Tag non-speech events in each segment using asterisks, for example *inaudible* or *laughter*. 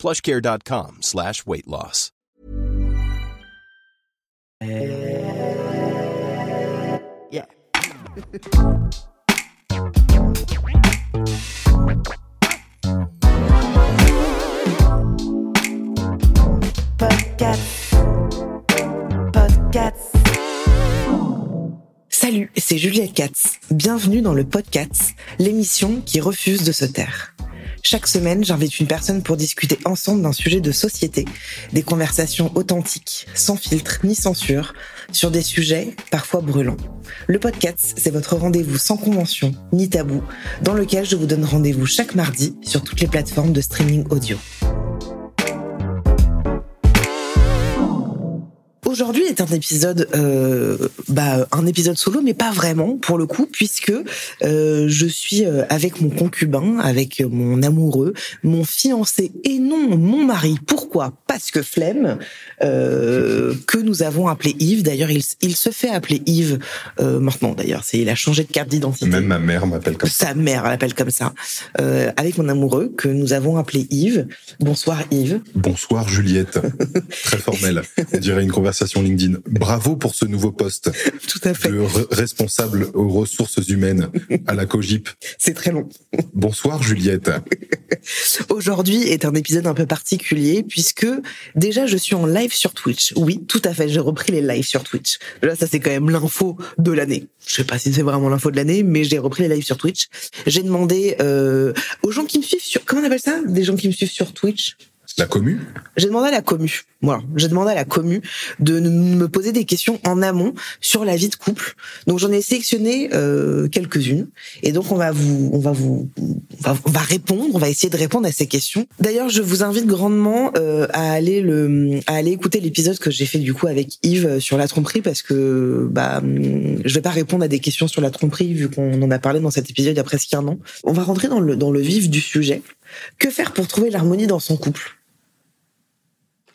plushcare.com slash weight loss. Yeah. Podcast. Podcast. Salut, c'est Juliette Katz. Bienvenue dans le podcast, l'émission qui refuse de se taire. Chaque semaine, j'invite une personne pour discuter ensemble d'un sujet de société, des conversations authentiques, sans filtre ni censure, sur des sujets parfois brûlants. Le podcast, c'est votre rendez-vous sans convention ni tabou, dans lequel je vous donne rendez-vous chaque mardi sur toutes les plateformes de streaming audio. Aujourd'hui est un épisode, euh, bah, un épisode solo, mais pas vraiment pour le coup, puisque euh, je suis euh, avec mon concubin, avec mon amoureux, mon fiancé et non mon mari. Pourquoi? Parce que flemme, euh, que nous avons appelé Yves. D'ailleurs, il, il se fait appeler Yves maintenant. D'ailleurs, c'est il a changé de carte d'identité. Même ma mère m'appelle comme ça. Sa mère l'appelle comme ça. Avec mon amoureux que nous avons appelé Yves. Bonsoir Yves. Bonsoir Juliette. *laughs* Très formel. On dirait une conversation LinkedIn. Bravo pour ce nouveau poste *laughs* Tout à fait. de re- responsable aux ressources humaines à la COGIP. *laughs* C'est très long. *laughs* Bonsoir Juliette. Aujourd'hui est un épisode un peu particulier puisque déjà je suis en live sur Twitch. Oui, tout à fait, j'ai repris les lives sur Twitch. Là, ça c'est quand même l'info de l'année. Je sais pas si c'est vraiment l'info de l'année, mais j'ai repris les lives sur Twitch. J'ai demandé euh, aux gens qui me suivent sur comment on appelle ça? Des gens qui me suivent sur Twitch? La commu? J'ai demandé à la commu, voilà, j'ai demandé à la commu de me poser des questions en amont sur la vie de couple. Donc j'en ai sélectionné euh, quelques-unes et donc on va vous, on va vous, on va, on va répondre, on va essayer de répondre à ces questions. D'ailleurs, je vous invite grandement euh, à aller le, à aller écouter l'épisode que j'ai fait du coup avec Yves euh, sur la tromperie parce que bah hum, je vais pas répondre à des questions sur la tromperie vu qu'on en a parlé dans cet épisode il y a presque un an. On va rentrer dans le dans le vif du sujet. Que faire pour trouver l'harmonie dans son couple?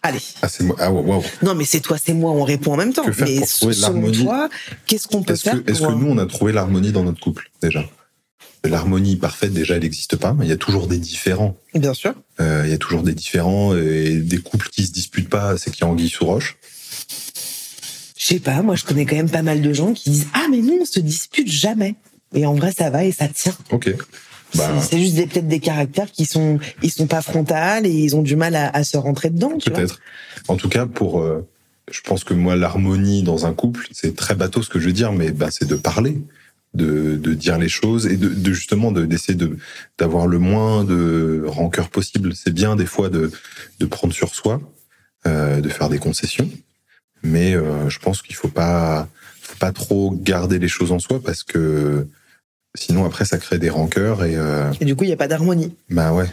Allez. Ah, c'est moi. Ah, wow, wow. Non, mais c'est toi, c'est moi, on répond en même temps. Que faire mais pour trouver l'harmonie qu'est-ce qu'on peut Est-ce faire que, est-ce que euh, nous, on a trouvé l'harmonie dans notre couple, déjà? L'harmonie parfaite, déjà, elle n'existe pas. Il y a toujours des différents. Bien sûr. Euh, il y a toujours des différents et des couples qui se disputent pas, c'est qu'il y a anguille sous roche. Je sais pas, moi je connais quand même pas mal de gens qui disent Ah, mais nous, on se dispute jamais. Et en vrai, ça va et ça tient. Ok. Bah, C'est- juste des- peut-être des caractères qui sont, ils sont pas frontales et ils ont du mal à, à se rentrer dedans. Peut-être. En tout cas, pour, euh, je pense que moi, l'harmonie dans un couple, c'est très bateau ce que je veux dire, mais bah, c'est de parler, de, de dire les choses et de, de justement de d'essayer de d'avoir le moins de rancœur possible. C'est bien des fois de de prendre sur soi, euh, de faire des concessions, mais euh, je pense qu'il faut pas faut pas trop garder les choses en soi parce que sinon après ça crée des rancœurs et euh, Et du coup, il y a pas d'harmonie. bah ouais.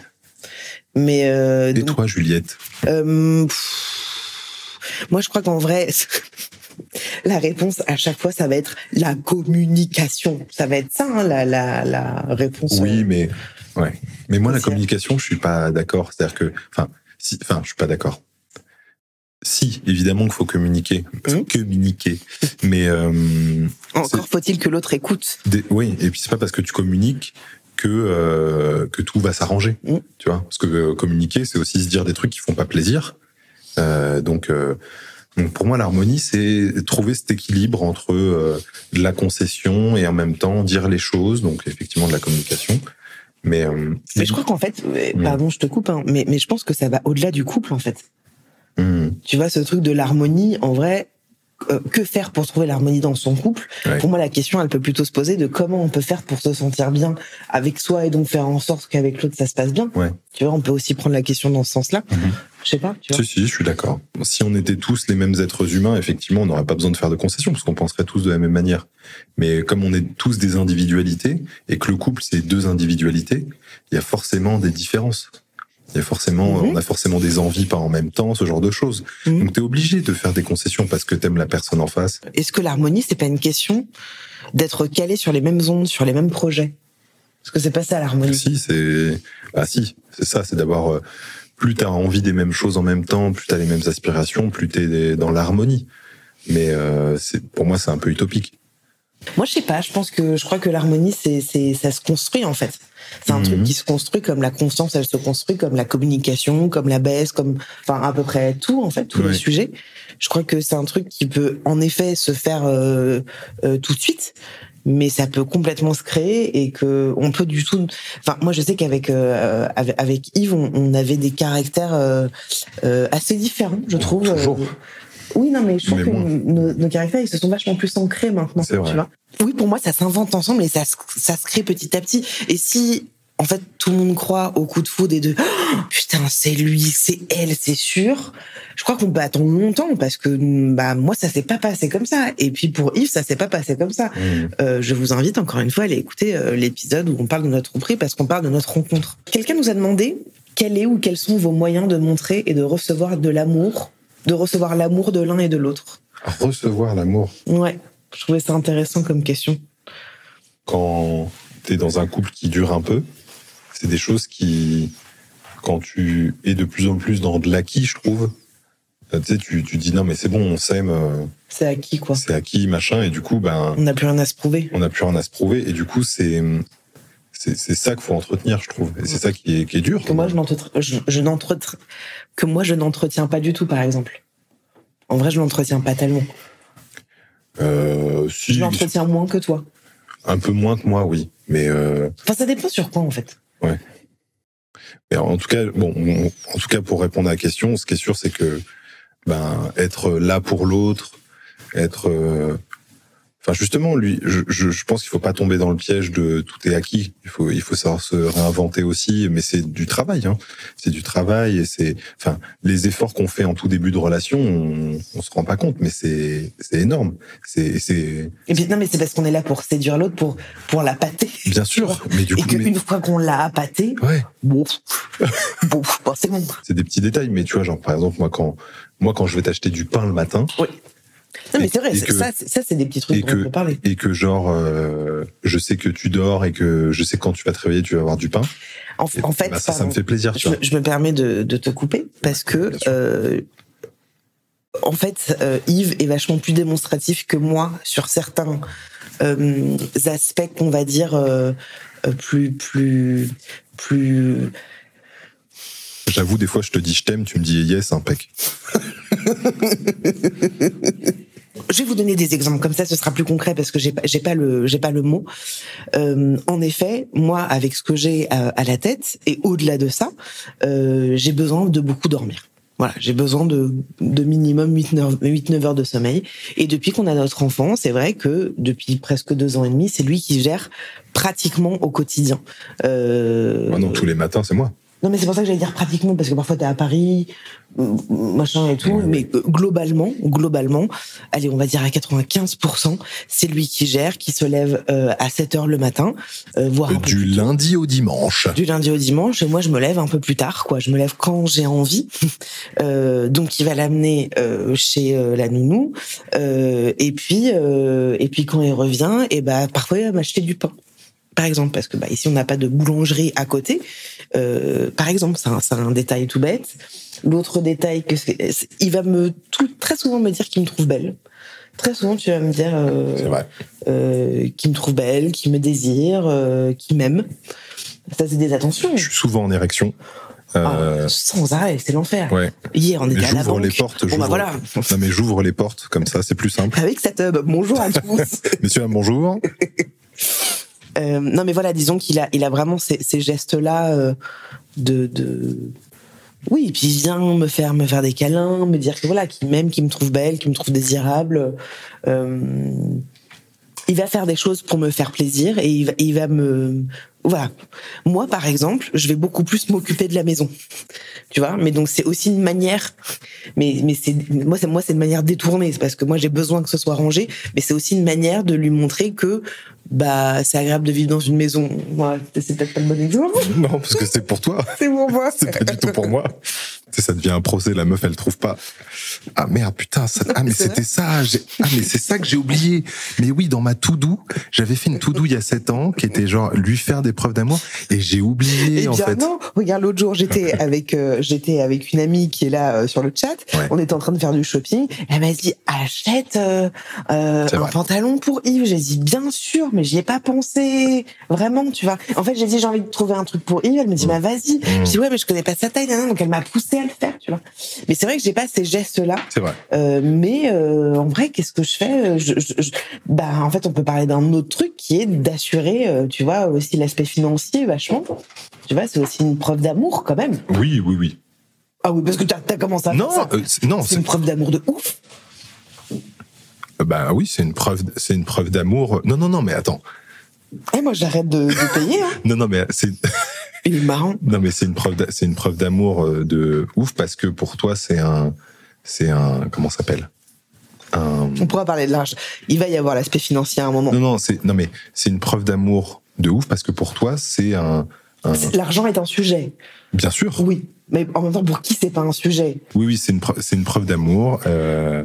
Mais euh, Et donc, toi, Juliette Euh, pff, moi, je crois qu'en vrai, *laughs* la réponse à chaque fois, ça va être la communication. Ça va être ça, hein, la, la, la réponse. Oui, mais ouais. Mais moi, la communication, je suis pas d'accord. C'est-à-dire que, enfin, si, enfin, je suis pas d'accord. Si, évidemment qu'il faut communiquer, Mhm. communiquer. Mais euh, Encore faut-il que l'autre écoute. des- oui, et puis c'est pas parce que tu communiques que euh, que tout va s'arranger. Mhm. Tu vois, parce que euh, communiquer, c'est aussi se dire des trucs qui font pas plaisir. Euh, donc, euh, donc pour moi, l'harmonie, c'est trouver cet équilibre entre euh, de la concession et en même temps dire les choses. Donc effectivement de la communication. Mais, euh, Mais je crois qu'en fait, Mhm. pardon, je te coupe, hein, mais, mais je pense que ça va au-delà du couple, en fait. Hum, Tu vois, ce truc de l'harmonie, en vrai, euh, que faire pour trouver l'harmonie dans son couple? Ouais. Pour moi, la question, elle peut plutôt se poser de comment on peut faire pour se sentir bien avec soi et donc faire en sorte qu'avec l'autre, ça se passe bien. Ouais. Tu vois, on peut aussi prendre la question dans ce sens-là. Mhm. Je sais pas, tu vois. Si, si, je suis d'accord. Si on était tous les mêmes êtres humains, effectivement, on n'aurait pas besoin de faire de concessions, parce qu'on penserait tous de la même manière. Mais comme on est tous des individualités, et que le couple, c'est deux individualités, il y a forcément des différences. Il y a forcément, Mhm. on a forcément des envies pas en même temps, ce genre de choses. Mhm. Donc t'es obligé de faire des concessions parce que t'aimes la personne en face. Est-ce que l'harmonie, c'est pas une question d'être calé sur les mêmes ondes, sur les mêmes projets? Parce que c'est pas ça l'harmonie? Si, c'est, ah si, c'est ça, c'est d'abord, euh, plus t'as envie des mêmes choses en même temps, plus t'as les mêmes aspirations, plus t'es dans l'harmonie. Mais euh, c'est, pour moi, c'est un peu utopique. Moi, je sais pas. Je pense que je crois que l'harmonie, c'est c'est ça se construit en fait. C'est un Mhm. truc qui se construit comme la confiance, elle se construit comme la communication, comme la baisse, comme enfin à peu près tout en fait, tous Ouais. les sujets. Je crois que c'est un truc qui peut en effet se faire euh, euh, tout de suite, mais ça peut complètement se créer et que on peut du tout. Enfin, moi, je sais qu'avec euh, avec, avec Yves, on, on avait des caractères euh, euh, assez différents, je trouve. Toujours. Oui, non, mais je trouve Mais que nos, nos caractères, ils se sont vachement plus ancrés maintenant. C'est vrai. Tu vois oui, pour moi, ça s'invente ensemble et ça, se- ça se crée petit à petit. Et si, en fait, tout le monde croit au coup de foudre et de Oh, putain, c'est lui, c'est elle, c'est sûr, je crois qu'on peut attendre longtemps parce que bah moi, ça s'est pas passé comme ça. Et puis pour Yves, ça s'est pas passé comme ça. Mhm. Euh, je vous invite encore une fois à aller écouter euh, l'épisode où on parle de notre prix parce qu'on parle de notre rencontre. Quelqu'un nous a demandé quel est ou quels sont vos moyens de montrer et de recevoir de l'amour, de recevoir l'amour de l'un et de l'autre. Recevoir l'amour. Ouais, je trouvais ça intéressant comme question. quand tu es dans un couple qui dure un peu, c'est des choses qui, quand tu es de plus en plus dans de l'acquis, je trouve, euh, tu sais, tu, tu dis non mais c'est bon, on s'aime, euh, C'est acquis, quoi. c'est acquis, machin, et du coup, ben, On n'a plus rien à se prouver. on n'a plus rien à se prouver, et du coup, c'est c'est ça qu'il faut entretenir, je trouve, et c'est ça qui est, qui est dur. Que moi, je n'entretiens, je, je n'entretiens- que moi, je n'entretiens pas du tout, par exemple. En vrai, je n'entretiens pas tellement. Euh, si, Je l'entretiens moins que toi. un peu moins que moi, oui, mais euh, Enfin, ça dépend sur quoi, en fait. Mais en tout cas, bon, on- en tout cas, pour répondre à la question, ce qui est sûr, c'est que ben être là pour l'autre, être, euh, enfin justement, lui, je, je, je pense qu'il faut pas tomber dans le piège de tout est acquis. Il faut, il faut savoir se réinventer aussi, mais c'est du travail, hein. C'est du travail et c'est, enfin, les efforts qu'on fait en tout début de relation, on, on se rend pas compte, mais c'est, c'est énorme. C'est, c'est, Et puis, non, mais c'est parce qu'on est là pour séduire l'autre, pour, pour la pâter. bien sûr, mais du Et coup, mais- qu'une fois qu'on l'a appâté, ouais. bon, bon, bon, c'est bon. c'est des petits détails, mais tu vois, genre par exemple, moi quand, moi quand je vais t'acheter du pain le matin, Non, mais c'est vrai, que- ça, c'est- des petits trucs dont que- on peut parler. et que genre euh, je sais que tu dors et que je sais que quand tu vas te réveiller tu vas avoir du pain. En, Et- en fait, bah, ça me fait plaisir tu je, vois. me- je me permets de, de te couper parce que euh, en fait euh, Yves est vachement plus démonstratif que moi sur certains aspects qu'on va dire plus plus plus j'avoue des fois je te dis je t'aime tu me dis yes impec *laughs* je vais vous donner des exemples comme ça, ce sera plus concret parce que j'ai pas, pas le, mot. Euh, en effet, moi, avec ce que j'ai à, à la tête et au-delà de ça, euh, j'ai besoin de beaucoup dormir. Voilà, j'ai besoin de, minimum 8-9 heures de sommeil. Et depuis qu'on a notre enfant, c'est vrai que depuis presque deux ans et demi, c'est lui qui gère pratiquement au quotidien. Euh, Moi, non tous les matins c'est moi non, mais c'est pour ça que j'allais dire pratiquement, parce que parfois t'es à Paris, euh, machin et tout, mais euh, globalement, globalement, allez, on va dire à 95%, c'est lui qui gère, qui se lève euh, à 7 heures le matin, euh, voire un du lundi au dimanche du lundi au dimanche, et moi je me lève un peu plus tard, quoi. Je me lève quand j'ai envie. *laughs* Euh, donc il va l'amener euh, chez euh, la nounou, euh, et puis euh, et puis quand il revient, et ben parfois il va m'acheter du pain par exemple, parce que bah, ici on n'a pas de boulangerie à côté. Euh, par exemple, c'est un, détail tout bête. L'autre détail que il va me tout, très souvent me dire qu'il me trouve belle. Très souvent, tu vas me dire euh, euh, qu'il me trouve belle, qu'il me désire, euh, qu'il m'aime. Ça, c'est des attentions. je suis souvent en érection Ah, euh, sans arrêt, c'est l'enfer. ouais Hier, on était à la j'ouvre banque. les portes Bon, bah voilà. non mais j'ouvre les portes comme ça c'est plus simple Avec cette hub, bonjour à tous. messieurs bonjour *laughs* Euh, non, mais voilà, disons qu'il a, il a vraiment ces, ces gestes-là euh, de, de, oui, puis il vient me faire, me faire des câlins, me dire que voilà, qu'il m'aime, qu'il me trouve belle, qu'il me trouve désirable. Euh, il va faire des choses pour me faire plaisir et il va, il va me, voilà. Moi, par exemple, je vais beaucoup plus m'occuper de la maison, *laughs* tu vois. Mais donc c'est aussi une manière, mais mais c'est moi c'est moi c'est une manière détournée, c'est parce que moi j'ai besoin que ce soit rangé, mais c'est aussi une manière de lui montrer que bah c'est agréable de vivre dans une maison. Ouais, c'est peut-être pas le bon exemple. *laughs* Non, parce que c'est pour toi. c'est pour moi. c'est pas du tout pour moi. *laughs* Ça devient un procès, la meuf, elle trouve pas. Ah merde, putain, ça... ah mais c'était ça. Ah mais c'est ça que j'ai oublié. Mais oui, dans ma tout doux, j'avais fait une tout doux il y a 7 ans qui était genre lui faire des preuves d'amour et j'ai oublié et en bien fait. Non, regarde l'autre jour, j'étais avec euh, j'étais avec une amie qui est là euh, sur le chat. Ouais. On était en train de faire du shopping. Elle m'a dit achète euh, euh, un vrai. pantalon pour Yves. J'ai dit bien sûr, mais j'y ai pas pensé vraiment, tu vois. En fait, j'ai dit j'ai envie de trouver un truc pour Yves. Elle me dit bah vas-y. Mm. Je dis ouais, mais je connais pas sa taille, donc elle m'a poussé à le faire, tu vois. Mais c'est vrai que j'ai pas ces gestes là. C'est vrai. Euh, mais euh, en vrai, qu'est-ce que je fais je, je- je- Bah, en fait, on peut parler d'un autre truc qui est d'assurer, euh, tu vois, aussi l'aspect financier, vachement. Tu vois, c'est aussi une preuve d'amour quand même. Oui, oui, oui. Ah oui, parce que t'as as commencé à Non, faire ça. euh, non, c'est une preuve d'amour de ouf. bah oui, c'est une preuve, c'est une preuve d'amour. Non, non, non, mais attends. Eh, moi, j'arrête de, de payer. Hein. *laughs* Non, non, mais c'est Il est marrant. non, mais c'est une preuve, c'est une preuve d'amour euh, de ouf parce que pour toi, c'est un, c'est un, comment ça s'appelle? Un, On pourra parler de l'argent. Il va y avoir l'aspect financier à un moment. Non, non, c'est non mais c'est une preuve d'amour de ouf parce que pour toi c'est un, un- L'argent est un sujet. bien sûr. Oui. Mais en même temps, pour qui c'est pas un sujet? Oui, oui, c'est une preuve, c'est une preuve d'amour. euh,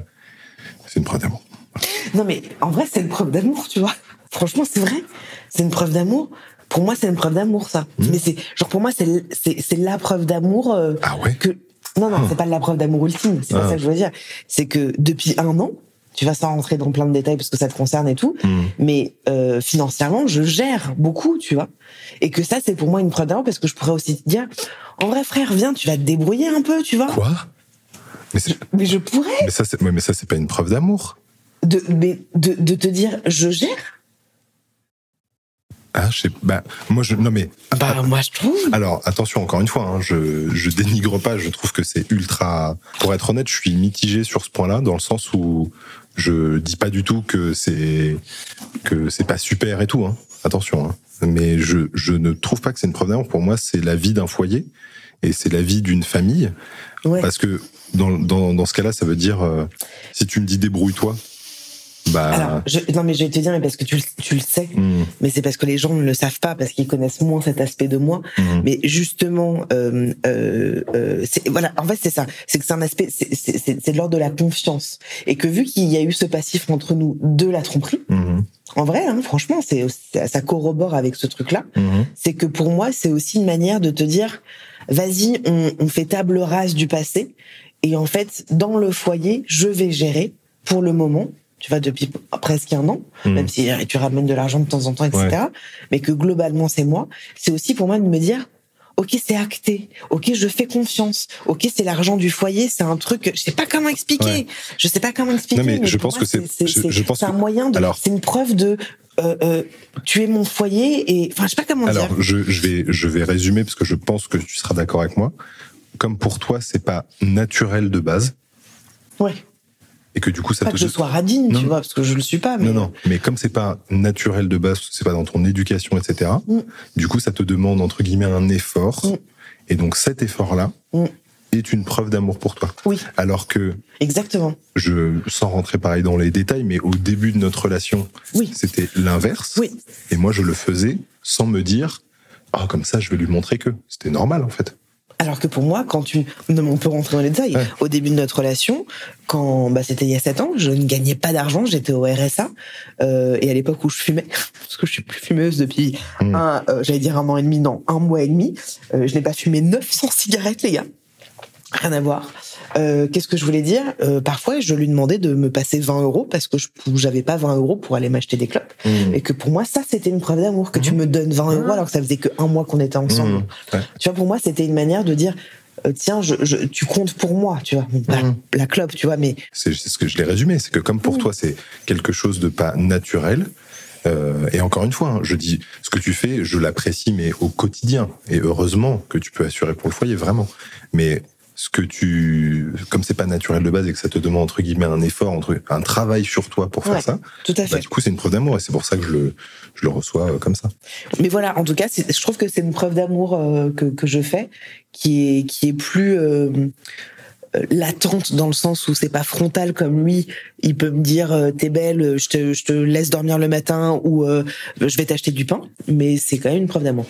c'est une preuve d'amour. Non, mais en vrai, c'est une preuve d'amour, tu vois. Franchement, c'est vrai. C'est une preuve d'amour. Pour moi, c'est une preuve d'amour, ça. Mmh. Mais c'est, genre, pour moi, c'est, c'est, c'est la preuve d'amour euh, Ah ouais. que. Non, non, c'est pas la preuve d'amour ultime. C'est pas Ah. ça que je veux dire. C'est que depuis un an, tu vas sans rentrer dans plein de détails parce que ça te concerne et tout, Hmm. mais euh, financièrement, je gère beaucoup, tu vois. Et que ça, c'est pour moi une preuve d'amour parce que je pourrais aussi te dire, en vrai, frère, viens, tu vas te débrouiller un peu, tu vois. Quoi? Mais, c'est- Mais je pourrais mais ça, c'est, mais ça, c'est pas une preuve d'amour. de, mais de, de te dire, je gère. Ah, je sais. Bah, moi, je. Non, mais. Bah, moi, je trouve. Alors, attention, encore une fois, hein, je, je dénigre pas, je trouve que c'est ultra. Pour être honnête, je suis mitigé sur ce point-là, dans le sens où je dis pas du tout que c'est que c'est pas super et tout. Hein. Attention, hein. mais je, je ne trouve pas que c'est une preuve d'amour. Pour moi, c'est la vie d'un foyer et c'est la vie d'une famille, Ouais. parce que dans, dans, dans ce cas-là, ça veut dire euh, si tu me dis débrouille-toi, bah. Alors, je, non, mais je vais te dire, mais parce que tu, le- tu le sais, hmm, mais c'est parce que les gens ne le savent pas, parce qu'ils connaissent moins cet aspect de moi. hmm. Mais justement, euh, euh, euh, c'est- voilà, en fait, c'est ça. C'est que c'est un aspect, c'est- de l'ordre de la confiance. Et que vu qu'il y a eu ce passif entre nous de la tromperie, Mhm, en vrai, hein, franchement, c'est ça corrobore avec ce truc-là. C'est que pour moi, c'est aussi une manière de te dire, vas-y, on, on fait table rase du passé. Et en fait, dans le foyer, je vais gérer pour le moment. Tu vois, depuis presque un an, Mhm. même si euh, tu ramènes de l'argent de temps en temps, etc. Mais que globalement, c'est moi. C'est aussi pour moi de me dire, ok, c'est acté. Ok, je fais confiance. Ok, c'est l'argent du foyer. C'est un truc, je sais pas comment expliquer. Ouais. Je sais pas comment expliquer. Non, mais je pense moi, que c'est- c'est je- c'est- je pense c'est un moyen de. Alors- C'est une preuve de. Euh, euh, tu es mon foyer et enfin je sais pas comment Alors, dire. je, je vais, je vais résumer parce que je pense que tu seras d'accord avec moi. Comme pour toi, c'est pas naturel de base Ouais. Et que du coup, ça Pas te. que je sois radine, Non. tu vois, parce que je le suis pas. Mais Non, non. Mais comme c'est pas naturel de base, c'est pas dans ton éducation, etc. Mm. Du coup, ça te demande entre guillemets un effort. Mm. Et donc, cet effort-là Mm. est une preuve d'amour pour toi. Oui, Alors que exactement. je, sans rentrer pareil dans les détails, mais au début de notre relation, Oui. c'était l'inverse. Oui. Et moi, je le faisais sans me dire, ah, comme ça, je vais lui montrer que c'était normal, en fait. Alors que pour moi, quand tu, non, on peut rentrer dans les détails. Ouais. Au début de notre relation, quand, bah, c'était il y a sept ans, je ne gagnais pas d'argent, j'étais au RSA, euh, et à l'époque où je fumais, *laughs* parce que je suis plus fumeuse depuis Mm. un, euh, j'allais dire un an et demi, non, un mois et demi, euh, je n'ai pas fumé 900 cigarettes, les gars. Rien à voir. Euh, Qu'est-ce que je voulais dire? Euh, Parfois, je lui demandais de me passer 20 euros parce que je j'avais pas 20 euros pour aller m'acheter des clopes. Et que pour moi, ça, c'était une preuve d'amour. Que tu me donnes 20 euros alors que ça faisait que un mois qu'on était ensemble. Mmh. Ouais. Tu vois, pour moi, c'était une manière de dire, euh, tiens, je, je- tu comptes pour moi, tu vois. La clope, tu vois, mais C'est ce que je l'ai résumé, c'est que comme pour toi c'est quelque chose de pas naturel, euh, et encore une fois, hein, je dis ce que tu fais, je l'apprécie, mais au quotidien, et heureusement que tu peux assurer pour le foyer, vraiment. Mais ce que tu, comme c'est pas naturel de base et que ça te demande entre guillemets un effort, entre un travail sur toi pour faire Ouais. ça, tout à bah, fait. du coup c'est une preuve d'amour et c'est pour ça que je le, je le reçois euh, comme ça. Mais voilà, en tout cas, je trouve que c'est une preuve d'amour euh, que, que je fais qui est, qui est plus. euh, euh, latente dans le sens où c'est pas frontal comme lui. Il peut me dire euh, t'es belle, je te, je te laisse dormir le matin ou euh, je vais t'acheter du pain, mais c'est quand même une preuve d'amour.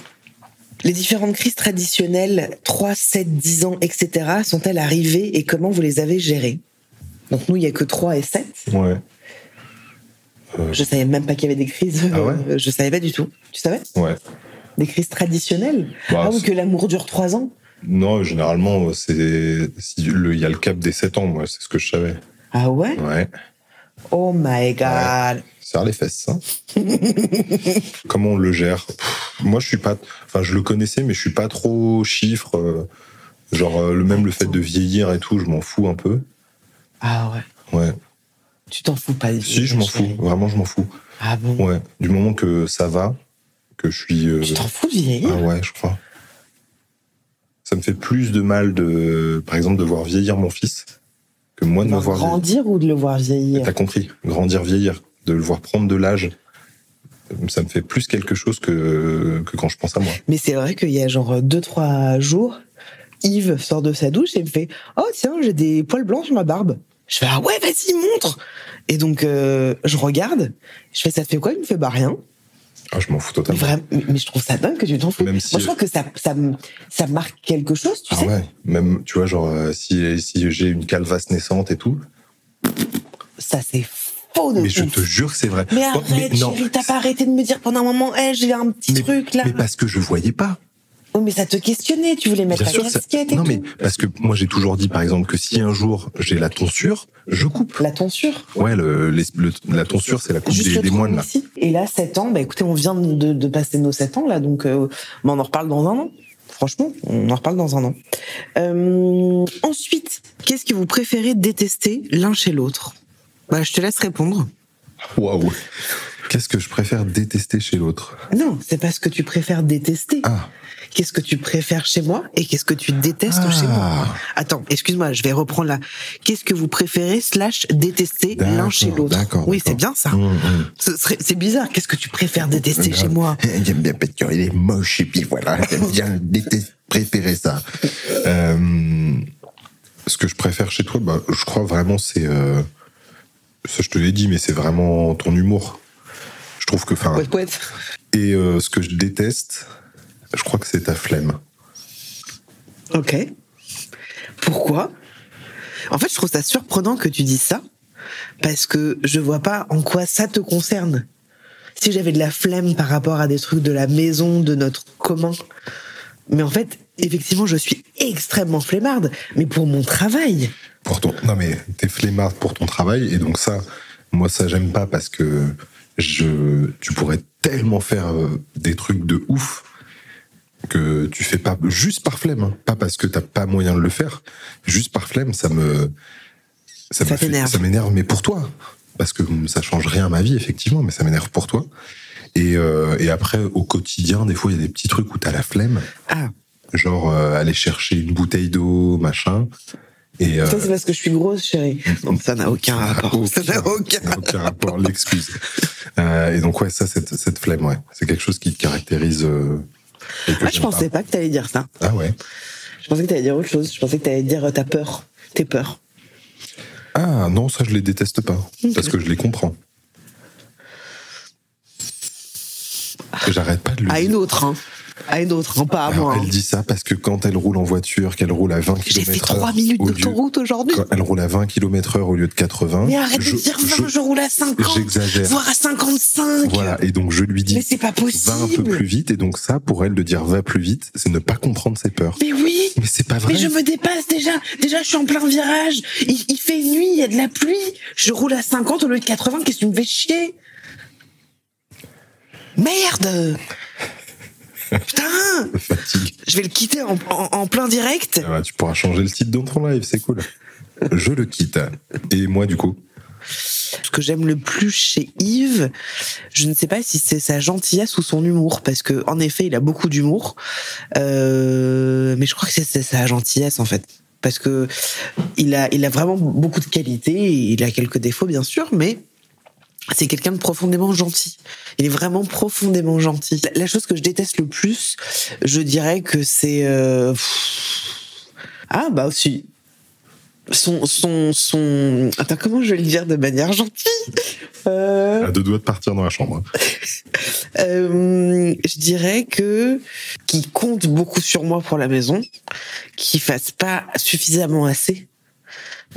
Les différentes crises traditionnelles, 3, 7, 10 ans, etc., sont-elles arrivées et comment vous les avez gérées? Donc nous, il y a que 3 et 7. Ouais. Je savais même pas qu'il y avait des crises. Ah ouais? Euh, je savais pas du tout. Tu savais? Ouais. Des crises traditionnelles? Bah, Ah oui, que l'amour dure 3 ans? Non, généralement, il y a le cap des 7 ans, moi, c'est ce que je savais. Ah ouais? Ouais. Oh my god Serre les fesses, hein. *laughs* Comment on le gère? Pff, Moi, je suis pas. Enfin, je le connaissais, mais je suis pas trop chiffre. euh, Genre, euh, le même le fait de vieillir et tout, je m'en fous un peu. Ah ouais. Ouais. Tu t'en fous pas Si, je m'en fous. Vraiment, je m'en fous. Ah bon? Ouais. Du moment que ça va, que je suis. euh, Tu t'en fous de vieillir? Ah ouais, je crois. Ça me fait plus de mal de, par exemple, de voir vieillir mon fils que moi de De me voir vieillir. grandir ou de le voir vieillir T'as compris Grandir, vieillir, de le voir prendre de l'âge, ça me fait plus quelque chose que, que quand je pense à moi. Mais c'est vrai qu'il y a genre 2-3 jours, Yves sort de sa douche et me fait Oh tiens, j'ai des poils blancs sur ma barbe. Je fais Ah ouais, vas-y, montre Et donc, euh, je regarde, je fais Ça te fait quoi? Il me fait Bah rien. Ah, je m'en fous Mais, totalement. vraiment, mais mais je trouve ça dingue que tu t'en fous. Même Moi, je trouve que ça, ça, ça marque quelque chose, tu Ah sais. ouais, même, tu vois, genre, euh, si, si j'ai une calvasse naissante et tout, Ça, c'est faux de mais je te jure que c'est vrai. Mais Oh, arrête, non, chérie, t'as pas arrêté de me dire pendant un moment, Eh, j'ai un petit mais, truc là. mais parce que je voyais pas. Oh, mais ça te questionnait, tu voulais mettre Bien la sûr, ça- casquette et non tout. mais parce que moi j'ai toujours dit par exemple que si un jour j'ai la tonsure, je coupe. La tonsure. Ouais, le, les- le- la tonsure c'est la coupe Juste des, moines là. ici. Et là, 7 ans, bah écoutez, on vient de, de passer nos 7 ans là, donc euh, bah, on en reparle dans un an. Franchement, on en reparle dans un an. Euh, ensuite, qu'est-ce que vous préférez détester l'un chez l'autre? Bah, Je te laisse répondre. Waouh. Qu'est-ce que je préfère détester chez l'autre? Non, c'est pas ce que tu préfères détester. Ah, Qu'est-ce que tu préfères chez moi et qu'est-ce que tu détestes Ah. chez moi? Attends, excuse-moi, je vais reprendre là. Qu'est-ce que vous préférez slash détester l'un chez l'autre? d'accord, Oui, c'est bien ça. Hum, hum. C'est bizarre. Qu'est-ce que tu préfères détester chez moi? *laughs* J'aime bien parce qu'il est moche et puis voilà, *laughs* j'aime bien détester, préférer ça. Euh, ce que je préfère chez toi, bah, je crois vraiment c'est euh, ça je te l'ai dit, mais c'est vraiment ton humour. Je trouve que, enfin, Poète, poète. et euh, ce que je déteste, je crois que c'est ta flemme. Ok. Pourquoi? En fait, je trouve ça surprenant que tu dises ça, parce que je vois pas en quoi ça te concerne. Si j'avais de la flemme par rapport à des trucs de la maison, de notre commun. Mais en fait, effectivement, je suis extrêmement flemmarde, mais pour mon travail. Pour ton... Non mais t'es flemmard pour ton travail et donc ça, moi ça j'aime pas parce que je, tu pourrais tellement faire euh, des trucs de ouf que tu fais pas juste par flemme, hein. pas parce que t'as pas moyen de le faire, juste par flemme, ça me Ça t'énerve. ça m'énerve, mais pour toi, parce que ça change rien à ma vie effectivement, mais ça m'énerve pour toi. Et, euh, et après au quotidien, des fois il y a des petits trucs où t'as la flemme, Ah, genre euh, aller chercher une bouteille d'eau, machin. Et, euh, ça c'est parce que je suis grosse, chérie. *laughs* Ça n'a aucun rapport. Ça n'a aucun ça *laughs* n'a aucun rapport, l'excuse. Et donc, ouais, ça, cette, cette flemme, ouais. C'est quelque chose qui te caractérise. Ah, je pensais pas que t'allais dire ça. Ah ouais. Je pensais que t'allais dire autre chose. Je pensais que t'allais dire euh, t'as peur. T'es peur. Ah non, ça, je les déteste pas. Parce que je les comprends. J'arrête pas de le À dire. une autre, hein. À une autre, hein, pas à Alors, moi. hein. elle dit ça parce que quand elle roule en voiture, qu'elle roule à 20 J'ai km fait 3 minutes au d'autoroute aujourd'hui. elle roule à 20 km heure au lieu de 80. Mais arrête je- de dire 20, je, je- roule à 50, J'exagère. voire à 55. Voilà. Et donc, je lui dis, Mais c'est pas va un peu possible. plus vite. Et donc, ça, pour elle, de dire va plus vite, c'est ne pas comprendre ses peurs. Mais oui. Mais c'est pas vrai. Mais je me dépasse déjà. Déjà, je suis en plein virage. Il, il fait nuit, il y a de la pluie. Je roule à 50 au lieu de 80. Qu'est-ce que tu me fais chier? Merde Putain *laughs* Fatigue. Je vais le quitter en, en- en plein direct. Ah bah, tu pourras changer le titre dans ton live, c'est cool. Je le quitte. Et moi, du coup Ce que j'aime le plus chez Yves, je ne sais pas si c'est sa gentillesse ou son humour, parce que en effet, il a beaucoup d'humour, Euh, mais je crois que c'est- c'est sa gentillesse en fait, parce que il a, il a vraiment beaucoup de qualités, il a quelques défauts bien sûr, mais c'est quelqu'un de profondément gentil. Il est vraiment profondément gentil. La, la chose que je déteste le plus, je dirais que c'est euh, ah bah aussi son, son, son. Attends, comment je vais le dire de manière gentille? Euh... À deux doigts de partir dans la chambre. *laughs* euh, je dirais que qui compte beaucoup sur moi pour la maison, qui fasse pas suffisamment assez.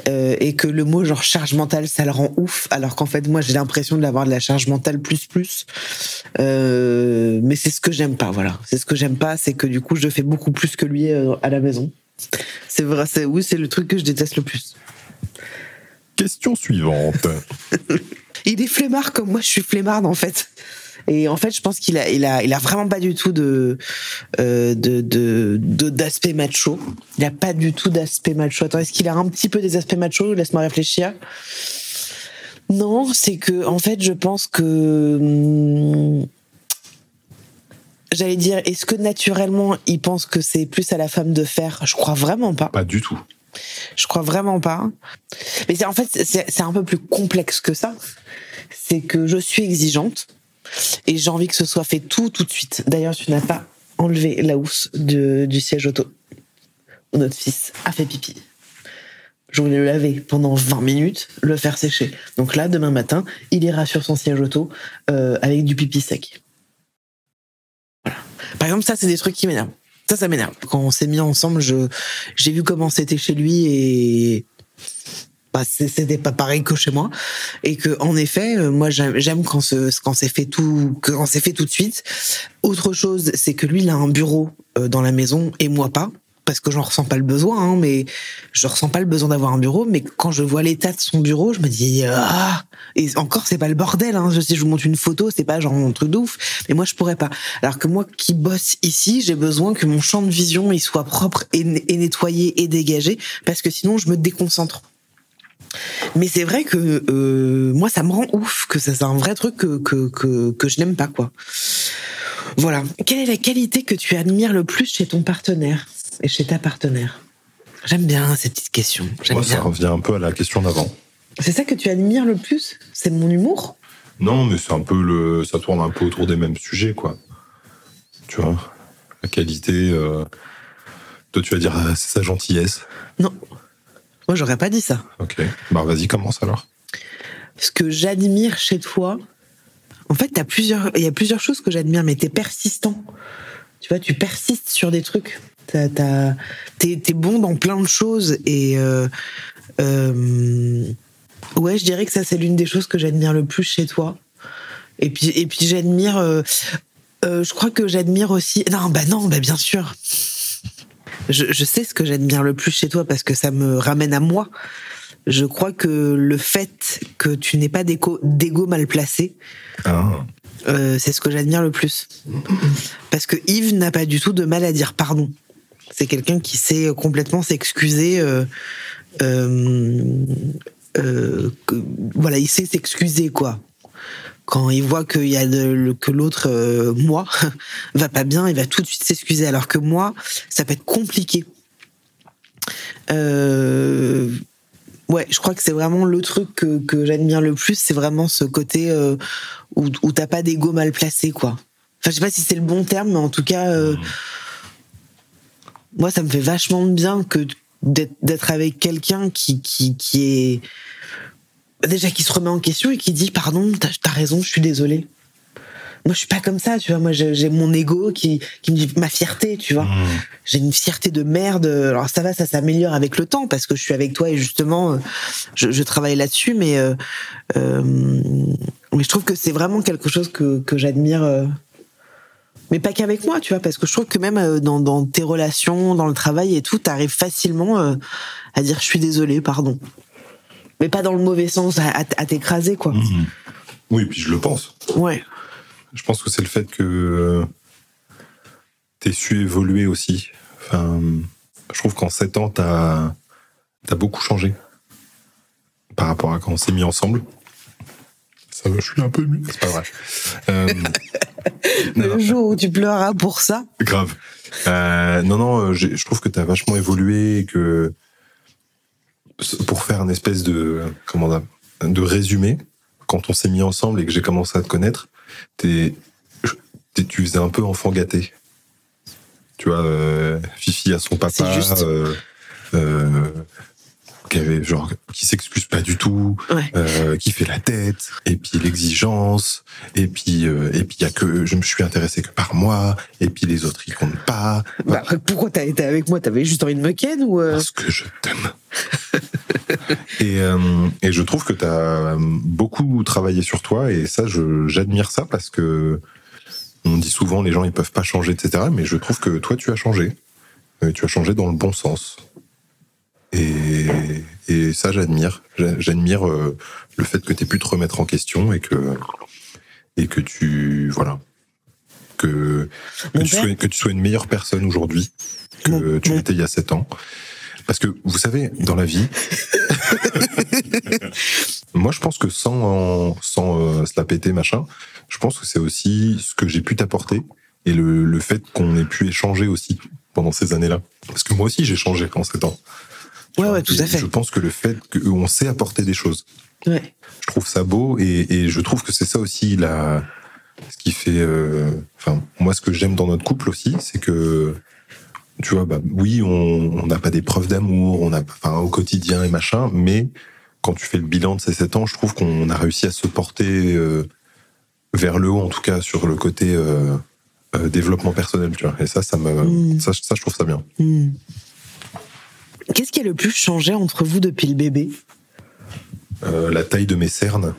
Euh, et que le mot genre charge mentale ça le rend ouf alors qu'en fait moi j'ai l'impression de l'avoir de la charge mentale plus plus euh, mais c'est ce que j'aime pas voilà c'est ce que j'aime pas c'est que du coup je fais beaucoup plus que lui euh, à la maison c'est vrai, c'est oui, c'est le truc que je déteste le plus. Question suivante. *laughs* il est flemmard comme moi, je suis flemmarde en fait. Et en fait, je pense qu'il a, il a, il a vraiment pas du tout de, euh, de, de, d'aspect macho. Il a pas du tout d'aspect macho. Attends, est-ce qu'il a un petit peu des aspects macho? Laisse-moi réfléchir. Non, c'est que en fait, je pense que hum, J'allais dire, est-ce que naturellement, il pense que c'est plus à la femme de faire? Je crois vraiment pas. Pas du tout. Je crois vraiment pas. Mais c'est en fait, c'est un peu plus complexe que ça. C'est que je suis exigeante et j'ai envie que ce soit fait tout, tout de suite. D'ailleurs, tu n'as pas enlevé la housse du siège auto notre fils a fait pipi. Je voulais le laver pendant 20 minutes, le faire sécher. Donc là, demain matin, il ira sur son siège auto euh, avec du pipi sec. Par exemple, ça, c'est des trucs qui m'énervent. Ça, ça m'énerve. Quand on s'est mis ensemble, j'ai vu comment c'était chez lui et bah, c'était pas pareil que chez moi. Et que, en effet, euh, moi, j'aime quand, ce, quand c'est fait tout, quand c'est fait tout de suite. Autre chose, c'est que lui, il a un bureau euh, dans la maison et moi pas parce que j'en ressens pas le besoin, hein, mais je ressens pas le besoin d'avoir un bureau. Mais quand je vois l'état de son bureau, je me dis ah. Et encore, c'est pas le bordel. Hein. Je, si je vous montre une photo, c'est pas genre un truc d'ouf. Mais moi, je pourrais pas. Alors que moi, qui bosse ici, j'ai besoin que mon champ de vision il soit propre et, nettoyé et dégagé, parce que sinon, je me déconcentre. Mais c'est vrai que euh, moi, ça me rend ouf, que ça c'est un vrai truc que que que, que je n'aime pas quoi. Voilà. Quelle est la qualité que tu admires le plus chez ton partenaire et chez ta partenaire? J'aime bien cette petite question. Moi, ça revient un peu à la question d'avant. C'est ça que tu admires le plus? C'est mon humour? Non, mais c'est un peu le, ça tourne un peu autour des mêmes sujets, quoi. Tu vois, la qualité. Euh, toi, tu vas dire, ah, c'est sa gentillesse. Non, moi, j'aurais pas dit ça. Ok, bah vas-y, commence alors. Ce que j'admire chez toi, en fait, as plusieurs, il y a plusieurs choses que j'admire, mais t'es persistant. Tu vois, tu persistes sur des trucs. T'es es bon dans plein de choses et euh, euh, ouais, je dirais que ça c'est l'une des choses que j'admire le plus chez toi. Et puis et puis j'admire, euh, je crois que j'admire aussi. Non, bah non, bah bien sûr. Je, je sais ce que j'admire le plus chez toi parce que ça me ramène à moi. Je crois que le fait que tu n'aies pas d'ego mal placé, ah. c'est ce que j'admire le plus. Parce que Yves n'a pas du tout de mal à dire pardon. C'est quelqu'un qui sait complètement s'excuser. Euh, euh, euh, voilà, il sait s'excuser quoi. Quand il voit qu'il y a que l'autre, moi, *laughs* va pas bien, il va tout de suite s'excuser. Alors que moi, ça peut être compliqué. ouais, je crois que c'est vraiment le truc que, j'admire le plus, c'est vraiment ce côté où, où t'as pas d'ego mal placé, quoi. Enfin, je sais pas si c'est le bon terme, mais en tout cas, mmh moi, ça me fait vachement bien que d'être avec quelqu'un qui, qui, qui est déjà qui se remet en question et qui dit pardon, t'as as raison, je suis désolé. Moi, je suis pas comme ça, tu vois. Moi, j'ai mon ego qui, qui me dit ma fierté, tu vois. Mmh. J'ai une fierté de merde. Alors ça va, ça s'améliore avec le temps parce que je suis avec toi et justement, je, je travaille là-dessus. Mais euh, euh, mais je trouve que c'est vraiment quelque chose que, que j'admire. Euh, mais pas qu'avec moi, tu vois, parce que je trouve que même euh, dans, tes relations, dans le travail et tout, t'arrives facilement euh, à dire je suis désolé, pardon. Mais pas dans le mauvais sens, à, t'écraser, quoi. Mhm. Oui, puis je le pense. Ouais. Je pense que c'est le fait que euh, t'aies su évoluer aussi. Enfin, je trouve qu'en sept ans, t'as as beaucoup changé par rapport à quand on s'est mis ensemble. Ça va, je suis un peu mieux. C'est pas vrai. Euh, *laughs* le jour où tu pleureras pour ça. Grave. Euh, non, non, je trouve que tu as vachement évolué que pour faire une espèce de comment de résumé, quand on s'est mis ensemble et que j'ai commencé à te connaître, tu faisais un peu enfant gâté. Tu vois, Fifi à son papa. Juste. Qui avait genre qui s'excuse pas du tout, Ouais. euh, qui fait la tête, et puis l'exigence, et puis euh, et puis il y a que je me suis intéressé que par moi, et puis les autres ils comptent pas. Bah, pourquoi t'as été avec moi? T'avais juste envie de me ken ou euh? Parce que je t'aime. *laughs* et euh, et je trouve que tu as beaucoup travaillé sur toi et ça je j'admire ça parce que on dit souvent les gens ils peuvent pas changer etc mais je trouve que toi tu as changé. Tu as changé dans le bon sens et, et ça j'admire. J'a- j'admire euh, le fait que tu aies pu te remettre en question et que et que tu voilà. Que que tu, sois, que tu sois une meilleure personne aujourd'hui que Mon- tu mon- l'étais il y a sept ans. Parce que vous savez dans la vie *laughs* moi je pense que sans sans euh, se la péter machin je pense que c'est aussi ce que j'ai pu t'apporter et le, le fait qu'on ait pu échanger aussi pendant ces années-là. Parce que moi aussi j'ai changé en sept ans Ouais, ouais, tout Et à fait. Je pense que le fait qu'on sait apporter des choses, Ouais. je trouve ça beau et, et je trouve que c'est ça aussi la, ce qui fait. euh, Enfin, moi, ce que j'aime dans notre couple aussi, c'est que, tu vois, bah, oui, on n'a pas des preuves d'amour, on a, enfin, au quotidien et machin, mais quand tu fais le bilan de ces sept ans, je trouve qu'on a réussi à se porter euh, vers le haut, en tout cas sur le côté euh, euh, développement personnel, tu vois. Et ça, ça me, Mm. ça, ça, je trouve ça bien. Hmm. Qu'est-ce qui a le plus changé entre vous depuis le bébé? Euh, la taille de mes cernes.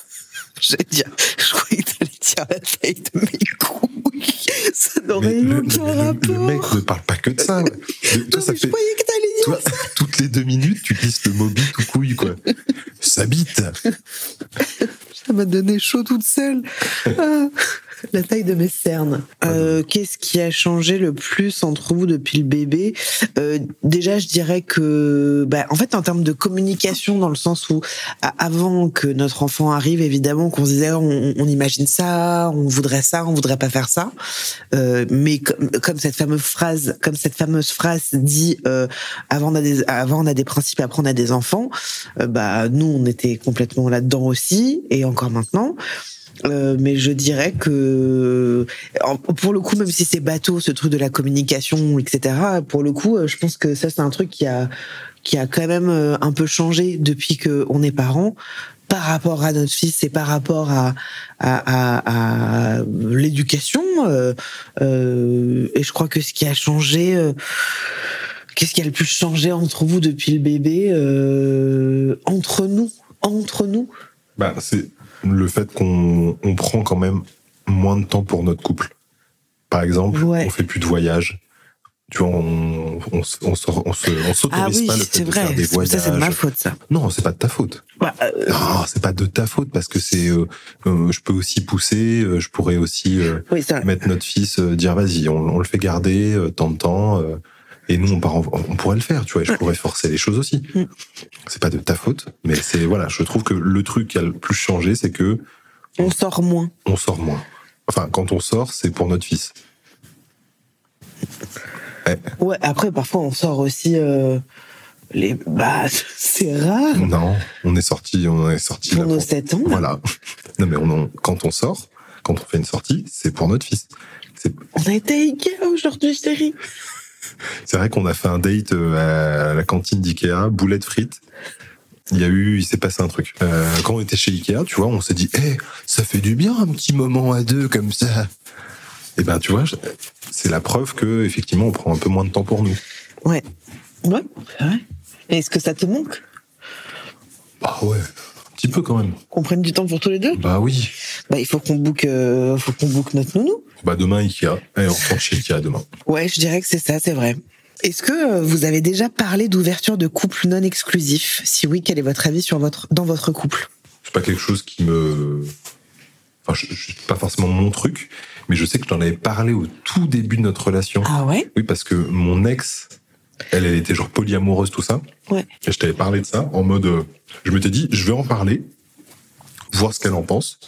*laughs* J'allais dire, je croyais que t'allais dire la taille de mes couilles. *laughs* Ça n'aurait eu le, aucun le- rapport. le mec ne parle pas que de ça. *laughs* Toi, ça je fait, croyais que t'allais dire toi, toutes les deux minutes, tu glisses le mot bite ou couille, quoi. Ça bite. Ça m'a donné chaud toute seule. Ah, *laughs* la taille de mes cernes. Euh, Qu'est-ce qui a changé le plus entre vous depuis le bébé? Euh, Déjà, je dirais que, bah, en fait, en termes de communication, dans le sens où avant que notre enfant arrive, évidemment, qu'on se disait, on, on imagine ça, on voudrait ça, on voudrait pas faire ça. Euh, mais comme, comme cette fameuse phrase, comme cette fameuse phrase dit, euh, avant on a des, avant on a des principes, après on a des enfants. Euh, bah nous, on était complètement là-dedans aussi, et encore maintenant. Euh, mais je dirais que pour le coup, même si c'est bateau, ce truc de la communication, etc. Pour le coup, euh, je pense que ça c'est un truc qui a qui a quand même euh, un peu changé depuis que on est parents par rapport à notre fils et par rapport à à, à, à l'éducation. euh, euh, et je crois que ce qui a changé. Qu'est-ce qui a le plus changé entre vous depuis le bébé Entre nous, entre nous? Bah, c'est le fait qu'on on prend quand même moins de temps pour notre couple. Par exemple, Ouais. on fait plus de voyages. Tu vois, on, on, on, sort- on se- on s'autorise Ah oui, pas le fait c'est de faire vrai. des Ça, c'est de ma voyages. faute, ça. Non, c'est pas de ta faute. Bah, euh, Non, c'est pas de ta faute parce que c'est. euh, euh, je peux aussi pousser. euh, je pourrais aussi euh, oui, mettre notre fils, euh, dire vas-y, on, on le fait garder euh, tant de temps. Et nous, on, part en- on pourrait le faire, tu vois. et Je pourrais forcer les choses aussi. Mm. C'est pas de ta faute, mais c'est voilà. Je trouve que le truc qui a le plus changé, c'est que On sort moins. on sort moins. Enfin, quand on sort, c'est pour notre fils. Ouais, après, parfois, on sort aussi. euh, les... Bah, *laughs* c'est rare Non, on est sorti, on est sorti. pour nos pour- 7 ans. là. Voilà. Non, mais on, on- quand on sort, quand on fait une sortie, c'est pour notre fils. On a été à Ikea aujourd'hui, chérie. C'est vrai qu'on a fait un date euh, à la cantine d'Ikea, boulettes frites. Il y a eu, il s'est passé un truc. Euh, quand on était chez Ikea, tu vois, on s'est dit, eh, ça fait du bien un petit moment à deux comme ça. Et ben, tu vois, c'est la preuve que effectivement, on prend un peu moins de temps pour nous. Ouais. Ouais. Et Est-ce que ça te manque? Ah ouais, petit peu quand même. qu'on prenne du temps pour tous les deux Bah oui. Bah, il faut qu'on book, euh, faut qu'on book notre nounou. Bah demain Ikea. Allez, on rentre chez Ikea demain. Ouais, je dirais que c'est ça, c'est vrai. Est-ce que euh, vous avez déjà parlé d'ouverture de couple non exclusif Si oui, quel est votre avis sur votre dans votre couple? C'est pas quelque chose qui me. Enfin, je, je- c'est pas forcément mon truc, mais je sais que j'en avais parlé au tout début de notre relation. Ah ouais? Oui, parce que mon ex, elle, elle était genre polyamoureuse, tout ça. Ouais. Et je t'avais parlé de ça en mode. euh, je m'étais dit, je vais en parler, voir ce qu'elle en pense,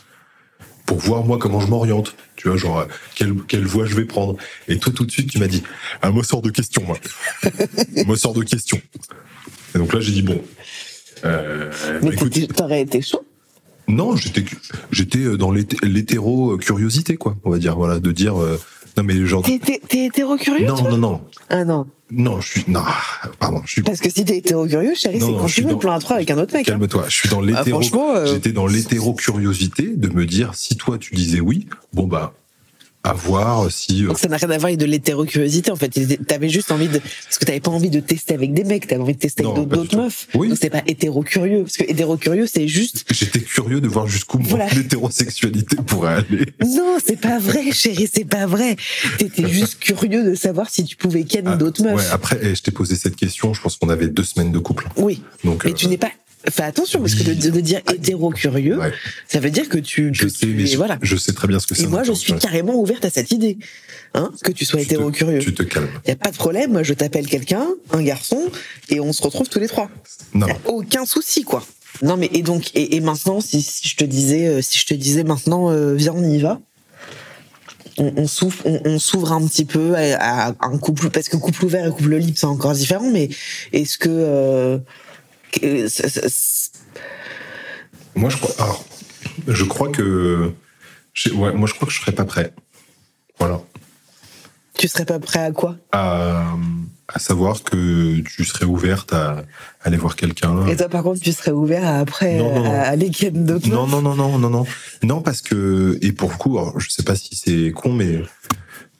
pour voir moi comment je m'oriente. Tu vois, genre, euh, quelle, quelle voie je vais prendre. Et toi, tout de suite, tu m'as dit, ah, moi, sors de question, moi. *laughs* moi, sors de question. Et donc là, j'ai dit, bon. Euh, Mais bah, écoute, t'aurais été chaud? Non, j'étais j'étais dans l'hété- l'hétéro curiosité quoi, on va dire voilà, de dire euh, non mais genre T'es hétéro curieux non non non Ah non. Non, je suis. Non, pardon. Je suis. Parce que si t'es hétéro-curieux, chérie, c'est quand tu veux dans- plan à trois avec un autre mec. hein. Calme-toi. Je suis dans l'hétéro. franchement, euh, J'étais dans l'hétéro-curiosité de me dire si toi tu disais oui, bon bah à voir si. euh, Donc ça n'a rien à voir avec de l'hétéro-curiosité en fait. T'avais juste envie de. Parce que t'avais pas envie de tester avec des mecs, t'avais envie de tester avec Non, d'autres meufs. Oui. Donc c'est pas hétéro-curieux. Parce que hétéro-curieux, c'est juste. J'étais curieux de voir jusqu'où mon Voilà. hétérosexualité pourrait aller. Non, c'est pas vrai, chérie, c'est pas vrai. T'étais *laughs* juste curieux de savoir si tu pouvais ken Ah, d'autres meufs. Ouais, après, eh, je t'ai posé cette question, je pense qu'on avait deux semaines de couple. Oui. Donc, Mais euh, tu n'es pas. Fais attention, parce que de, de dire hétéro-curieux, ouais, ça veut dire que tu. je sais, tu- mais je, voilà. je sais très bien ce que c'est. Et moi, je suis hétéro- carrément ouverte à cette idée. Hein, que tu sois Tu te- hétéro-curieux. Tu te calmes. Y a pas de problème, moi je t'appelle quelqu'un, un garçon, et on se retrouve tous les trois. Non, Y a aucun souci, quoi. Non, mais et donc, et, et maintenant, si, si je te disais, euh, si je te disais maintenant, euh, viens, on y va. On, on s'ouvre, on, on s'ouvre un petit peu à, à un couple, parce que couple ouvert et couple libre, c'est encore différent, mais est-ce que, euh, moi je crois. Alors, je crois que. Ouais, moi je crois que je serais pas prêt. Voilà. tu serais pas prêt à quoi? À, à savoir que tu serais ouverte à aller voir quelqu'un. Et toi, par contre, tu serais ouvert à après Non, non, non. à aller d'autres Non, non, non, non, non, non. Non, parce que, et pour le coup, alors, je sais pas si c'est con, mais,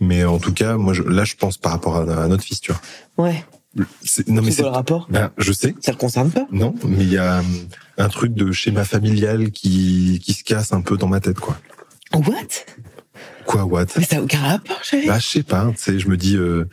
mais en tout cas, moi, je, là, je pense par rapport à, à notre fils, tu vois. Ouais. C'est- Non, mais C'est le rapport? Ben, je sais, Ça le concerne pas? Non, mais il y a hum, un truc de schéma familial qui, qui se casse un peu dans ma tête, quoi. What? Quoi, what? Mais ça n'a aucun rapport, chérie? Bah, je sais pas, tu sais, je me dis, euh,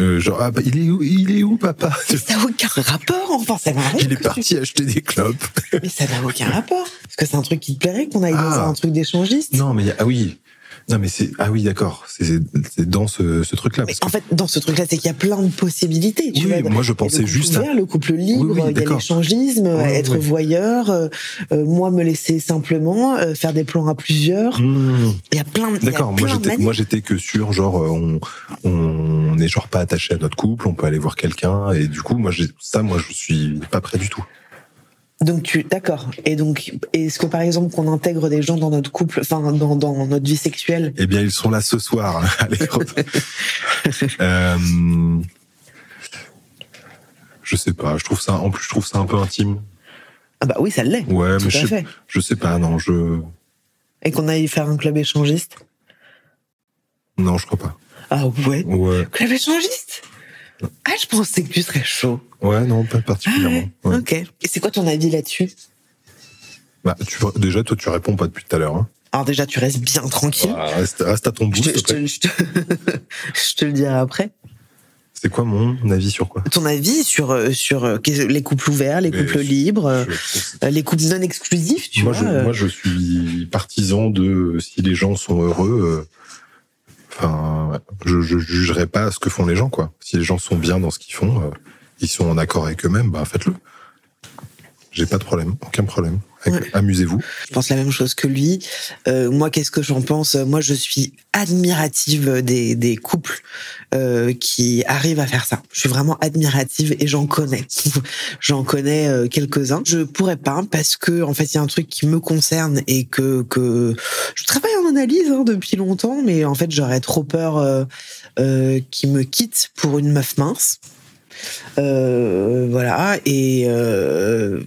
euh, genre, ah, bah, il est où, il est où, papa? Mais ça n'a aucun rapport, enfin, ça m'arrive. Il est parti acheter des clopes. Mais ça n'a aucun rapport. Parce que c'est un truc qui te plairait qu'on aille dans Ah. un truc d'échangiste? Non, mais a- ah oui. Non, mais c'est, ah oui, d'accord. C'est, dans ce, ce truc-là. Que- en fait, dans ce truc-là, c'est qu'il y a plein de possibilités. Tu Oui, vois. moi, je pensais juste à- le couple libre, Oui, oui, il y a l'échangisme, Ouais, être ouais. voyeur, euh, euh, moi me laisser simplement, euh, faire des plans à plusieurs. Mmh. Il y a plein, a D'accord, moi de j'étais, que sur genre on, on est genre pas attaché à notre couple, on peut aller voir quelqu'un et du coup moi ça moi je suis pas prêt du tout. Donc tu, d'accord. Et donc, est-ce que par exemple qu'on intègre des gens dans notre couple, enfin dans, dans notre vie sexuelle, Eh bien ils sont là ce soir. Allez. *laughs* euh, je sais pas, je trouve ça en plus je trouve ça un peu intime. ah bah oui, ça l'est. Ouais, Tout mais à je sais, fait. je sais pas non, je Et qu'on aille faire un club échangiste? non, je crois pas. Ah ouais? Ouais. Club échangiste? Ah, je pensais que tu serais chaud. Ouais, non, pas Ah particulièrement. ouais. Ouais. Ok. Et c'est quoi ton avis là-dessus? Bah, tu, déjà toi tu réponds pas depuis tout à l'heure hein. Alors déjà, tu restes bien tranquille. Bah, reste, reste à ton bout. Je te, je, te, plaît. je, te, *laughs* je te le dirai après. C'est quoi mon avis sur quoi? Ton avis sur, euh, sur euh, les couples ouverts, les couples libres, Je- euh, les couples non exclusifs, tu moi, vois je, moi, je suis partisan de si les gens sont heureux. Enfin, je, je jugerai pas ce que font les gens, quoi. Si les gens sont bien dans ce qu'ils font, euh, ils sont en accord avec eux-mêmes, bah faites-le. J'ai pas de problème, aucun problème. Ouais. Amusez-vous. Je pense la même chose que lui. Euh, moi, qu'est-ce que j'en pense? Moi, je suis admirative des, des couples euh, qui arrivent à faire ça. Je suis vraiment admirative et j'en connais. *laughs* j'en connais euh, quelques-uns. Je pourrais pas parce que en fait, il y a un truc qui me concerne et que que je travaille en analyse hein, depuis longtemps, mais en fait, j'aurais trop peur qu'ils me quittent pour une meuf mince. Euh, voilà. Et euh,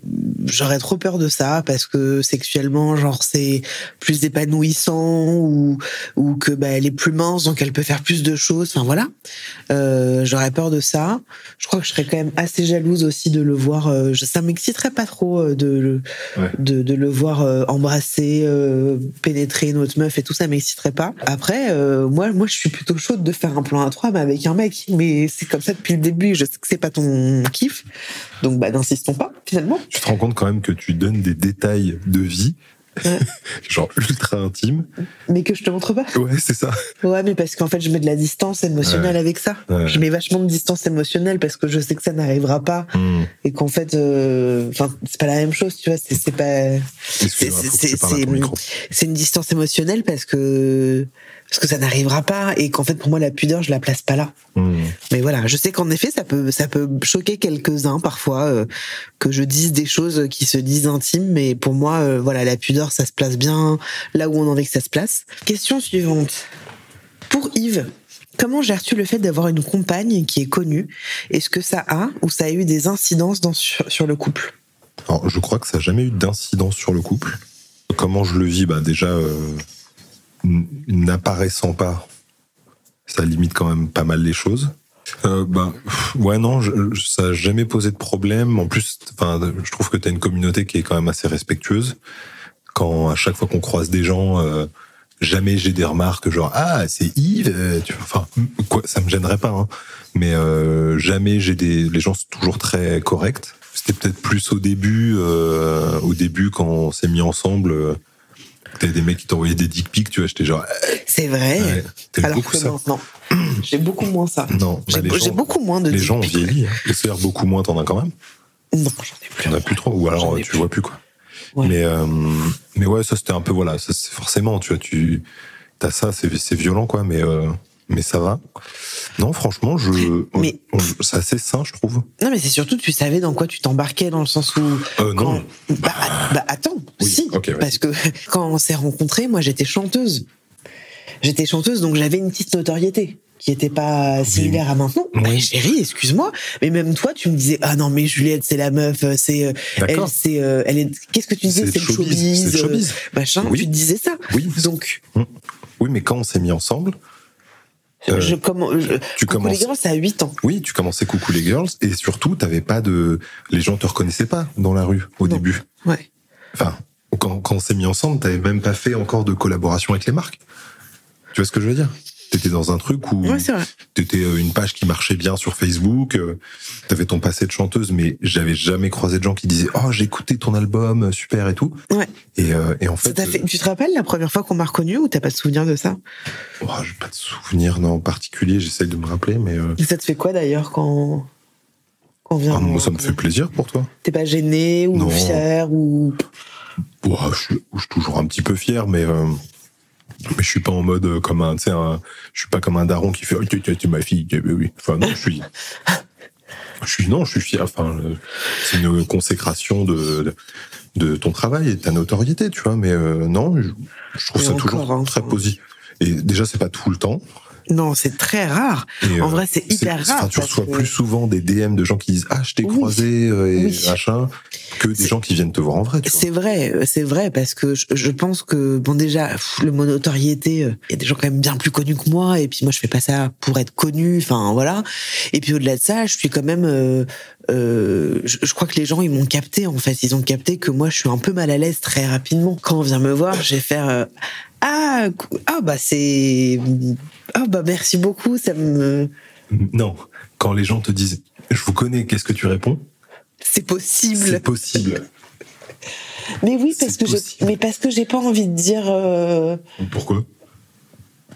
j'aurais trop peur de ça parce que sexuellement genre c'est plus épanouissant ou ou que bah elle est plus mince donc elle peut faire plus de choses. Enfin voilà. Euh, j'aurais peur de ça. Je crois que je serais quand même assez jalouse aussi de le voir euh, ça m'exciterait pas trop euh, de le Ouais. de, de le voir euh, embrasser euh, pénétrer une autre meuf et tout ça m'exciterait pas. Après euh, moi moi je suis plutôt chaude de faire un plan à trois mais avec un mec. Mais c'est comme ça depuis le début je sais que c'est pas ton kiff donc bah n'insistons pas finalement Tu te rends compte quand même que tu donnes des détails de vie, Ouais. *laughs* genre ultra intimes. mais que je te montre pas Ouais, c'est ça. Ouais, mais parce qu'en fait, je mets de la distance émotionnelle avec ça. Ouais. Je mets vachement de distance émotionnelle parce que je sais que ça n'arrivera pas Hmm. et qu'en fait, euh, c'est pas la même chose, tu vois. C'est pas, c'est une distance émotionnelle parce que parce que ça n'arrivera pas et qu'en fait, pour moi, la pudeur, je la place pas là. Hmm. Mais voilà, je sais qu'en effet, ça peut ça peut choquer quelques-uns parfois euh, que je dise des choses qui se disent intimes, mais pour moi, euh, voilà, la pudeur, ça se place bien là où on a envie que ça se place. Question suivante. Pour Yves, Comment gères-tu le fait d'avoir une compagne qui est connue? Est-ce que ça a ou ça a eu des incidences dans, sur, sur le couple? Alors, je crois que ça n'a jamais eu d'incidence sur le couple. Comment je le vis? Bah, Déjà, euh, n'apparaissant pas, ça limite quand même pas mal les choses. Euh, bah, ouais, non, ça n'a jamais posé de problème. En plus, je trouve que tu as une communauté qui est quand même assez respectueuse. Quand à chaque fois qu'on croise des gens, euh, jamais j'ai des remarques genre ah c'est Yves, euh, enfin quoi, ça me gênerait pas, hein. mais euh, jamais j'ai des, les gens sont toujours très corrects. C'était peut-être plus au début, au début quand on s'est mis ensemble. Euh, T'avais des mecs qui t'envoyaient des dick pics, tu vois, j'étais genre, C'est vrai. ouais, Alors beaucoup que ça. maintenant, j'ai beaucoup moins ça. Non, bah, J'ai gens, beaucoup moins de les gens ont vieilli. Hein. Et beaucoup moins, t'en as quand même. Non, j'en ai plus. T'en as plus trop, ou alors ai tu plus. vois plus quoi. Ouais. Mais euh, mais ouais, ça c'était un peu voilà, ça, c'est forcément, tu vois, tu t'as ça, c'est c'est violent quoi, mais euh, mais ça va. Non, franchement, je, Mais- c'est assez sain, je trouve. Non, mais c'est surtout, tu savais dans quoi tu t'embarquais, dans le sens où. Euh, non. Bah, bah, attends, Oui, si. parce que *laughs* quand on s'est rencontrés, moi, j'étais chanteuse. J'étais chanteuse, donc j'avais une petite notoriété qui était pas similaire à maintenant. Oui. Bah, chérie, excuse-moi, mais même toi, tu me disais ah non mais Juliette, c'est la meuf, euh, c'est euh, elle, c'est elle est. Qu'est-ce que tu disais C'est le showbiz, euh, machin. Oui. Tu te disais ça. Oui. Donc Oui, mais quand on s'est mis ensemble, euh, je comment je, tu Coucou commences- les c'est à 8 ans. oui, tu commençais coucou les girls, et surtout, t'avais pas de, les gens te reconnaissaient pas dans la rue au Non. début. Ouais. Enfin, quand, quand on s'est mis ensemble, t'avais même pas fait encore de collaboration avec les marques. Tu vois ce que je veux dire? T'étais dans un truc où Ouais, t'étais euh, une page qui marchait bien sur Facebook, euh, t'avais ton passé de chanteuse, mais j'avais jamais croisé de gens qui disaient oh j'ai écouté ton album, euh, super et tout. Ouais. Et, euh, et en fait, Tu te rappelles la première fois qu'on m'a reconnu ou t'as pas de souvenir de ça? Oh, j'ai pas de souvenir non, en particulier, j'essaye de me rappeler, mais euh, ça te fait quoi d'ailleurs quand quand on vient ah, moi ça me fait plaisir pour toi. T'es pas gêné ou Non. fier ou Oh, je, suis, je suis toujours un petit peu fier, mais euh, mais je suis pas en mode euh, comme un, tu sais, un- je suis pas comme un daron qui fait, oh, tu es ma fille, oui, oui. Enfin non, je suis, je suis non, je suis fier. Enfin, euh, c'est une consécration de, de de ton travail et de ta notoriété, tu vois. Mais euh, non, je, je trouve Et ça encore, toujours hein, très positif. Et déjà, c'est pas tout le temps. Non, c'est très rare. Et, En euh, vrai, c'est hyper rare. tu reçois que- plus souvent des DM de gens qui disent ah je t'ai Oui. croisé euh, et Oui. machin que des gens qui viennent te voir en vrai. C'est vrai, euh, c'est vrai parce que je, je pense que bon déjà pff, le mot notoriété, euh, il y a des gens quand même bien plus connus que moi et puis moi je fais pas ça pour être connu, enfin voilà. Et puis au-delà de ça, je suis quand même, euh, euh, je, je crois que les gens ils m'ont capté en fait, ils ont capté que moi je suis un peu mal à l'aise très rapidement. Quand on vient me voir, je vais faire euh, ah ah bah c'est ah bah merci beaucoup, ça me Non, quand les gens te disent je vous connais, qu'est-ce que tu réponds? C'est possible. C'est possible. Mais oui parce que j'ai mais parce que j'ai pas envie de dire. euh, Pourquoi?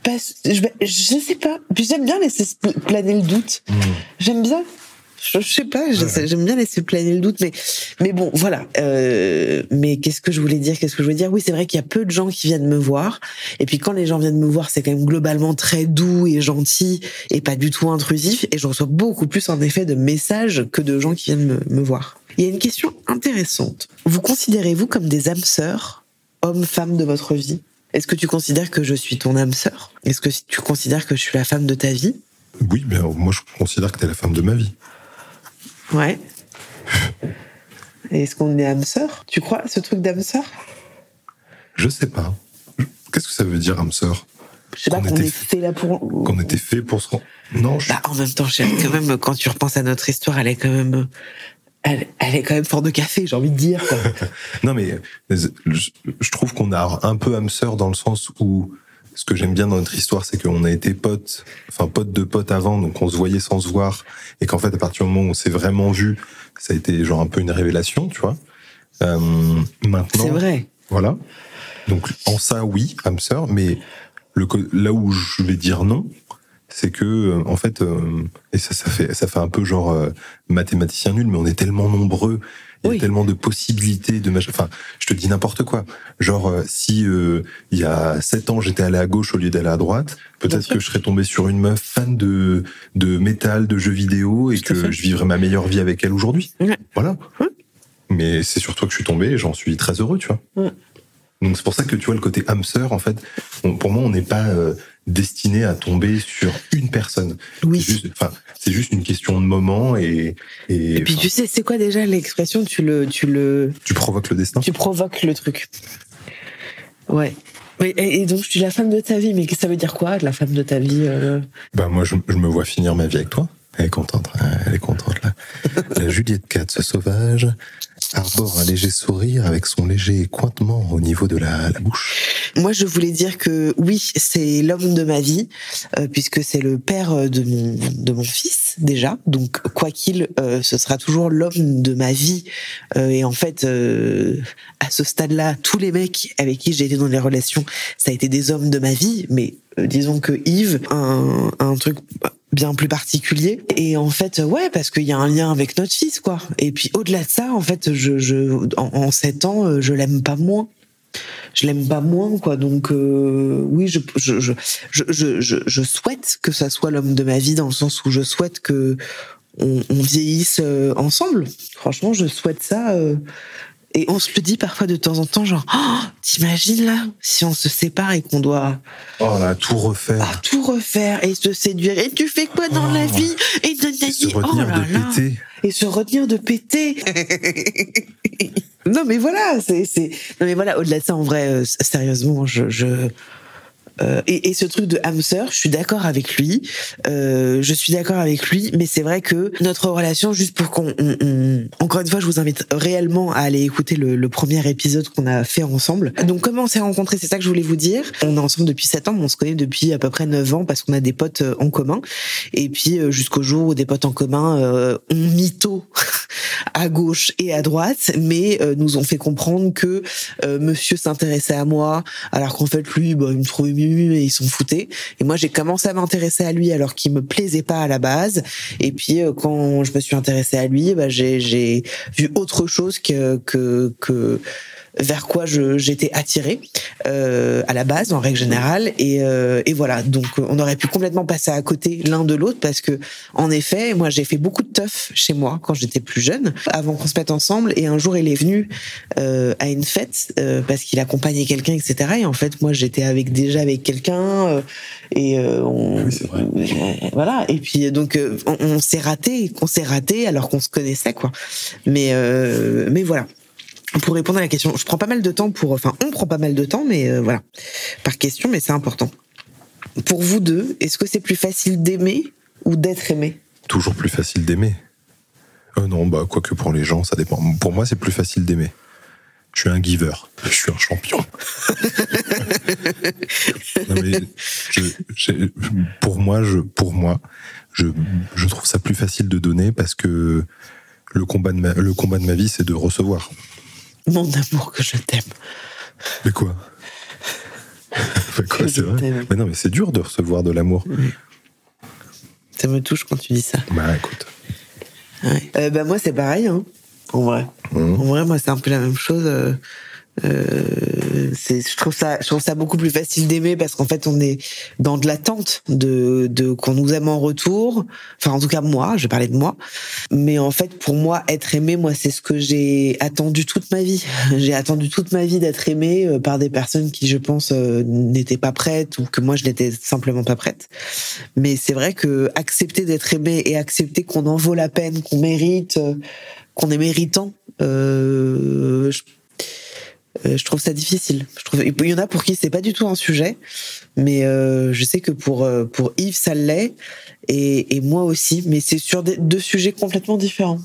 Parce- je, je sais pas. Puis j'aime bien laisser se pl- planer le doute. J'aime bien. Je, je sais pas. J'aime bien laisser planer le doute, mais mais bon, voilà. Euh, mais qu'est-ce que je voulais dire Qu'est-ce que je voulais dire? Oui, c'est vrai qu'il y a peu de gens qui viennent me voir. Et puis quand les gens viennent me voir, c'est quand même globalement très doux et gentil et pas du tout intrusif. Et je reçois beaucoup plus en effet de messages que de gens qui viennent me, me voir. Il y a une question intéressante. Vous considérez-vous comme des âmes sœurs, hommes, femmes de votre vie? Est-ce que tu considères que je suis ton âme sœur? Est-ce que tu considères que je suis la femme de ta vie? Oui, mais alors, moi je considère que t'es la femme de ma vie. Ouais. Est-ce qu'on est âme sœur? Tu crois ce truc d'âme sœur? Je sais pas. Qu'est-ce que ça veut dire âme sœur? Je sais pas Qu'on était- fait là pour. Qu'on était fait pour se. Non, je... Bah, en même temps, chérie, quand même, quand tu repenses à notre histoire, elle est quand même. Elle, elle est quand même fort de café, j'ai envie de dire. *laughs* non mais je, je trouve qu'on a un peu âme sœur dans le sens où ce que j'aime bien dans notre histoire, c'est qu'on a été potes, enfin potes de potes avant, donc on se voyait sans se voir, et qu'en fait à partir du moment où on s'est vraiment vu, ça a été genre un peu une révélation, tu vois. Euh, maintenant, C'est vrai. Voilà. Donc en ça, oui, âme sœur, mais le, là où je vais dire non, c'est que euh, en fait, euh, et ça, ça fait, ça fait un peu genre euh, mathématicien nul, mais on est tellement nombreux, il y a Oui. tellement de possibilités de machin. Enfin, je te dis n'importe quoi. Genre euh, si euh, il y a sept ans j'étais allé à gauche au lieu d'aller à droite, peut-être que je serais tombé sur une meuf fan de de métal, de jeux vidéo, et Tout que je vivrais ma meilleure vie avec elle aujourd'hui. Ouais. Voilà. Ouais. Mais c'est sur toi que je suis tombé, et j'en suis très heureux, tu vois. Donc c'est pour ça que tu vois le côté âme sœur, en fait, pour moi, on n'est pas euh, destiné à tomber sur une personne. Oui. C'est juste, enfin, c'est juste une question de moment et. Et, Et puis tu sais, c'est quoi déjà l'expression? Tu le, tu le, tu provoques le destin. tu provoques le truc. Ouais. Mais- Et, et donc je suis la femme de ta vie, mais ça veut dire quoi, la femme de ta vie euh? Bah moi, je, je me vois finir ma vie avec toi. Elle est contente, hein, elle est contente là. *laughs* La Juliette Katz sauvage arbore un léger sourire avec son léger cointement au niveau de la, la bouche. Moi, je voulais dire que oui, c'est l'homme de ma vie, euh, puisque c'est le père euh, de mon de mon fils déjà. Donc, quoi qu'il, euh, ce sera toujours l'homme de ma vie. Euh, et en fait, à ce stade-là, tous les mecs avec qui j'ai été dans les relations, ça a été des hommes de ma vie. Mais disons que Yves, un, un truc bien plus particulier. Et en fait, ouais, parce qu'il y a un lien avec notre fils, quoi. Et puis au-delà de ça, en fait, je, je en, en sept ans, euh, je l'aime pas moins je l'aime pas moins quoi donc euh, oui je je, je je je je je souhaite que ça soit l'homme de ma vie dans le sens où je souhaite que on, on vieillisse euh, ensemble franchement je souhaite ça euh, et on se le dit parfois de temps en temps genre oh, t'imagines là si on se sépare et qu'on doit Oh là, tout refaire. ah, tout refaire et se séduire et tu fais quoi dans la Oh. vie et de, se oh retenir là de là péter. et se retenir de péter. *laughs* non mais voilà, c'est c'est non mais voilà au-delà de ça en vrai euh, sérieusement je je euh, et, et ce truc de hamster, je suis d'accord avec lui. Euh, je suis d'accord avec lui, mais c'est vrai que notre relation, juste pour qu'on, on- on- encore une fois, je vous invite réellement à aller écouter le, le premier épisode qu'on a fait ensemble. Donc, comment on s'est rencontrés, c'est ça que je voulais vous dire. On est ensemble depuis 7 ans, mais on se connaît depuis à peu près 9 ans parce qu'on a des potes euh, en commun. Et puis euh, jusqu'au jour où des potes en commun euh, ont mytho *laughs* à gauche et à droite, mais euh, nous ont fait comprendre que Monsieur s'intéressait à moi, alors qu'en fait lui, bah, il me trouvait mieux et il s'en foutait. Et moi, j'ai commencé à m'intéresser à lui alors qu'il me plaisait pas à la base. Et puis euh, quand je me suis intéressée à lui, bah, j'ai j'ai vu autre chose que que que vers quoi j'étais attirée euh, à la base en règle générale. Et euh, et voilà. Donc on aurait pu complètement passer à côté l'un de l'autre parce que en effet moi j'ai fait beaucoup de teuf chez moi quand j'étais plus jeune avant qu'on se mette ensemble. Et un jour il est venu euh, à une fête euh, parce qu'il accompagnait quelqu'un etc et en fait moi j'étais avec déjà avec quelqu'un euh, et euh, on, Oui, c'est vrai. voilà. Et puis donc on, on s'est raté on s'est raté alors qu'on se connaissait quoi. Mais euh, mais voilà pour répondre à la question, je prends pas mal de temps pour, enfin, on prend pas mal de temps, mais euh, voilà, par question, mais c'est important. Pour vous deux, est-ce que c'est plus facile d'aimer ou d'être aimé? Toujours plus facile d'aimer. Euh, non, bah, quoique pour les gens, ça dépend. Pour moi, c'est plus facile d'aimer. Je suis un giver. Je suis un champion. Non, mais pour moi, je, pour moi, je, je trouve ça plus facile de donner parce que le combat de le combat de ma vie, c'est de recevoir. Mon amour que je t'aime. Mais quoi? C'est vrai? Mais non, mais c'est dur de recevoir de l'amour. Ça me touche quand tu dis ça. Bah écoute. Ouais. Euh, bah moi c'est pareil, hein, en vrai. Hum. En vrai, moi c'est un peu la même chose. euh, euh, c'est, je trouve ça, je trouve ça beaucoup plus facile d'aimer parce qu'en fait on est dans de l'attente de, de qu'on nous aime en retour. Enfin en tout cas moi, je parler de moi. Mais en fait pour moi être aimé, moi c'est ce que j'ai attendu toute ma vie. *laughs* J'ai attendu toute ma vie d'être aimé euh, par des personnes qui je pense euh, n'étaient pas prêtes ou que moi je n'étais simplement pas prête. Mais c'est vrai que accepter d'être aimé et accepter qu'on en vaut la peine, qu'on mérite, qu'on est méritant, euh, je, euh, je trouve ça difficile. Il y en a pour qui c'est pas du tout un sujet, mais euh, je sais que pour euh, pour Yves ça l'est et, moi aussi, mais c'est sur deux sujets complètement différents.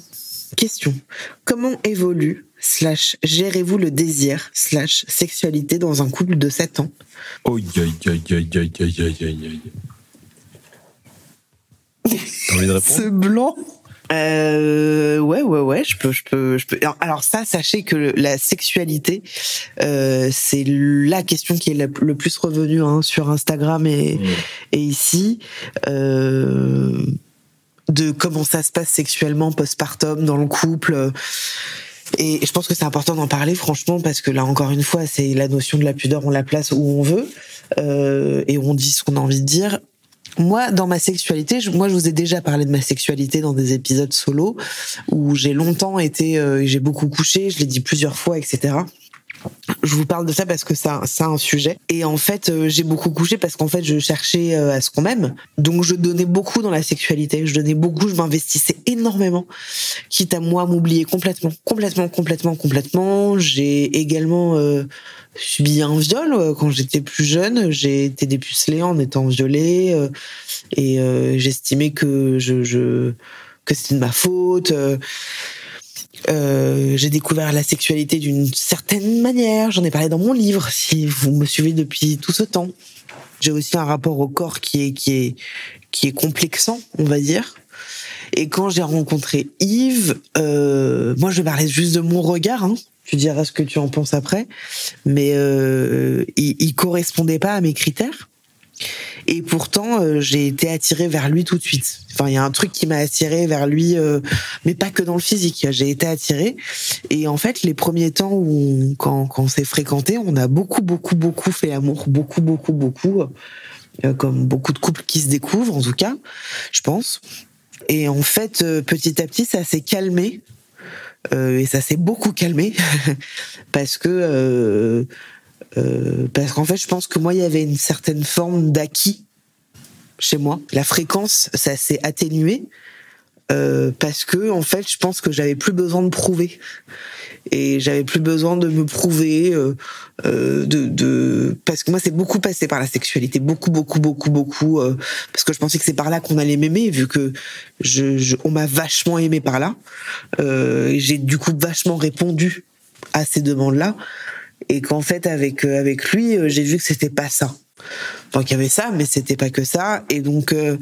Question comment évolue slash gérez-vous le désir slash sexualité dans un couple de 7 ans? Oh T'as envie de répondre? Ce blanc. Euh, ouais, ouais, ouais, je peux, je peux, je peux. Alors, ça, sachez que la sexualité, euh, c'est la question qui est la- le plus revenue hein, sur Instagram et, et ici. Euh, de comment ça se passe sexuellement postpartum dans le couple. Et je pense que c'est important d'en parler, franchement, parce que là, encore une fois, c'est la notion de la pudeur, on la place où on veut, euh, et on dit ce qu'on a envie de dire. Moi, dans ma sexualité, je- moi, je vous ai déjà parlé de ma sexualité dans des épisodes solo, où j'ai longtemps été, euh, j'ai beaucoup couché, je l'ai dit plusieurs fois, etc. Je vous parle de ça parce que ça, ça un sujet. Et en fait, euh, j'ai beaucoup couché parce qu'en fait, je cherchais euh, à ce qu'on m'aime. Donc, je donnais beaucoup dans la sexualité. Je donnais beaucoup, je m'investissais énormément. Quitte à moi m'oublier complètement, complètement, complètement, complètement. J'ai également euh, subi un viol quand j'étais plus jeune. J'ai été dépucelée en étant violée. et j'estimais que je, je que c'était de ma faute. Euh, j'ai découvert la sexualité d'une certaine manière. J'en ai parlé dans mon livre, si vous me suivez depuis tout ce temps. J'ai aussi un rapport au corps qui est qui est qui est complexant, on va dire. Et quand j'ai rencontré Yves, euh, moi je parler juste de mon regard. Hein. Tu diras ce que tu en penses après, mais euh, il, il correspondait pas à mes critères. Et pourtant, euh, j'ai été attirée vers lui tout de suite. Enfin, il y a un truc qui m'a attirée vers lui, euh, mais pas que dans le physique. J'ai été attirée. Et en fait, les premiers temps où, on- quand, quand on s'est fréquenté, on a beaucoup, beaucoup, beaucoup fait l'amour. Beaucoup, beaucoup, beaucoup. euh, comme beaucoup de couples qui se découvrent, en tout cas, je pense. Et en fait, petit à petit, ça s'est calmé. Et ça s'est beaucoup calmé. *laughs* parce que... euh, parce qu'en fait, je pense que moi, il y avait une certaine forme d'acquis chez moi. La fréquence, ça s'est atténué euh, parce que, en fait, je pense que j'avais plus besoin de prouver. Et j'avais plus besoin de me prouver euh, euh, de, de parce que moi c'est beaucoup passé par la sexualité. Beaucoup beaucoup beaucoup beaucoup euh, parce que je pensais que c'est par là qu'on allait m'aimer vu que je, je- on m'a vachement aimé par là. J'ai du coup vachement répondu à ces demandes là et qu'en fait avec euh, avec lui euh, j'ai vu que c'était pas ça. Enfin qu'il y avait ça mais c'était pas que ça. Et donc euh,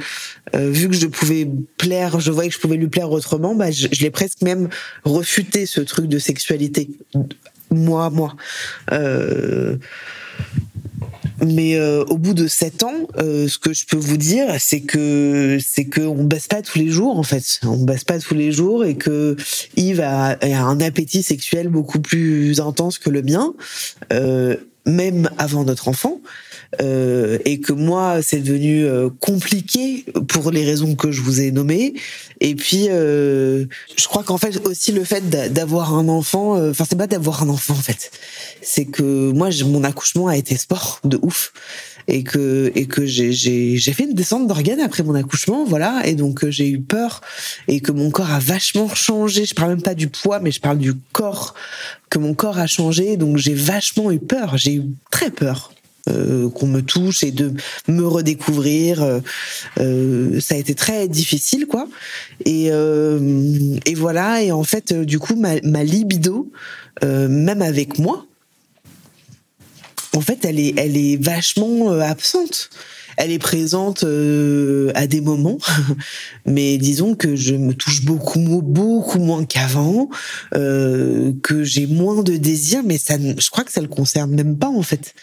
vu que je pouvais plaire je voyais que je pouvais lui plaire autrement bah je, je l'ai presque même refuté ce truc de sexualité. Moi moi. Euh, mais euh, au bout de sept ans, euh, ce que je peux vous dire, c'est que c'est que on baisse pas tous les jours en fait. On baisse pas tous les jours et que Yves a, un appétit sexuel beaucoup plus intense que le mien, euh, même avant notre enfant. Euh, et que moi c'est devenu euh, compliqué pour les raisons que je vous ai nommées. Et puis euh, je crois qu'en fait aussi le fait d'a- d'avoir un enfant enfin c'est pas d'avoir un enfant en fait. C'est que moi mon accouchement a été sport de ouf. Et que et que j'ai fait une descente d'organes après mon accouchement voilà. Et donc j'ai eu peur. Et que mon corps a vachement changé. Je parle même pas du poids mais je parle du corps. Que mon corps a changé. Donc j'ai vachement eu peur. J'ai eu très peur euh, qu'on me touche et de me redécouvrir euh, euh, ça a été très difficile quoi et euh, et voilà et en fait euh, du coup ma, ma libido euh, même avec moi en fait, elle est, elle est vachement absente. Elle est présente euh, à des moments, *laughs* mais disons que je me touche beaucoup, beaucoup moins qu'avant, euh, que j'ai moins de désir, mais ça, je crois que ça le concerne même pas en fait,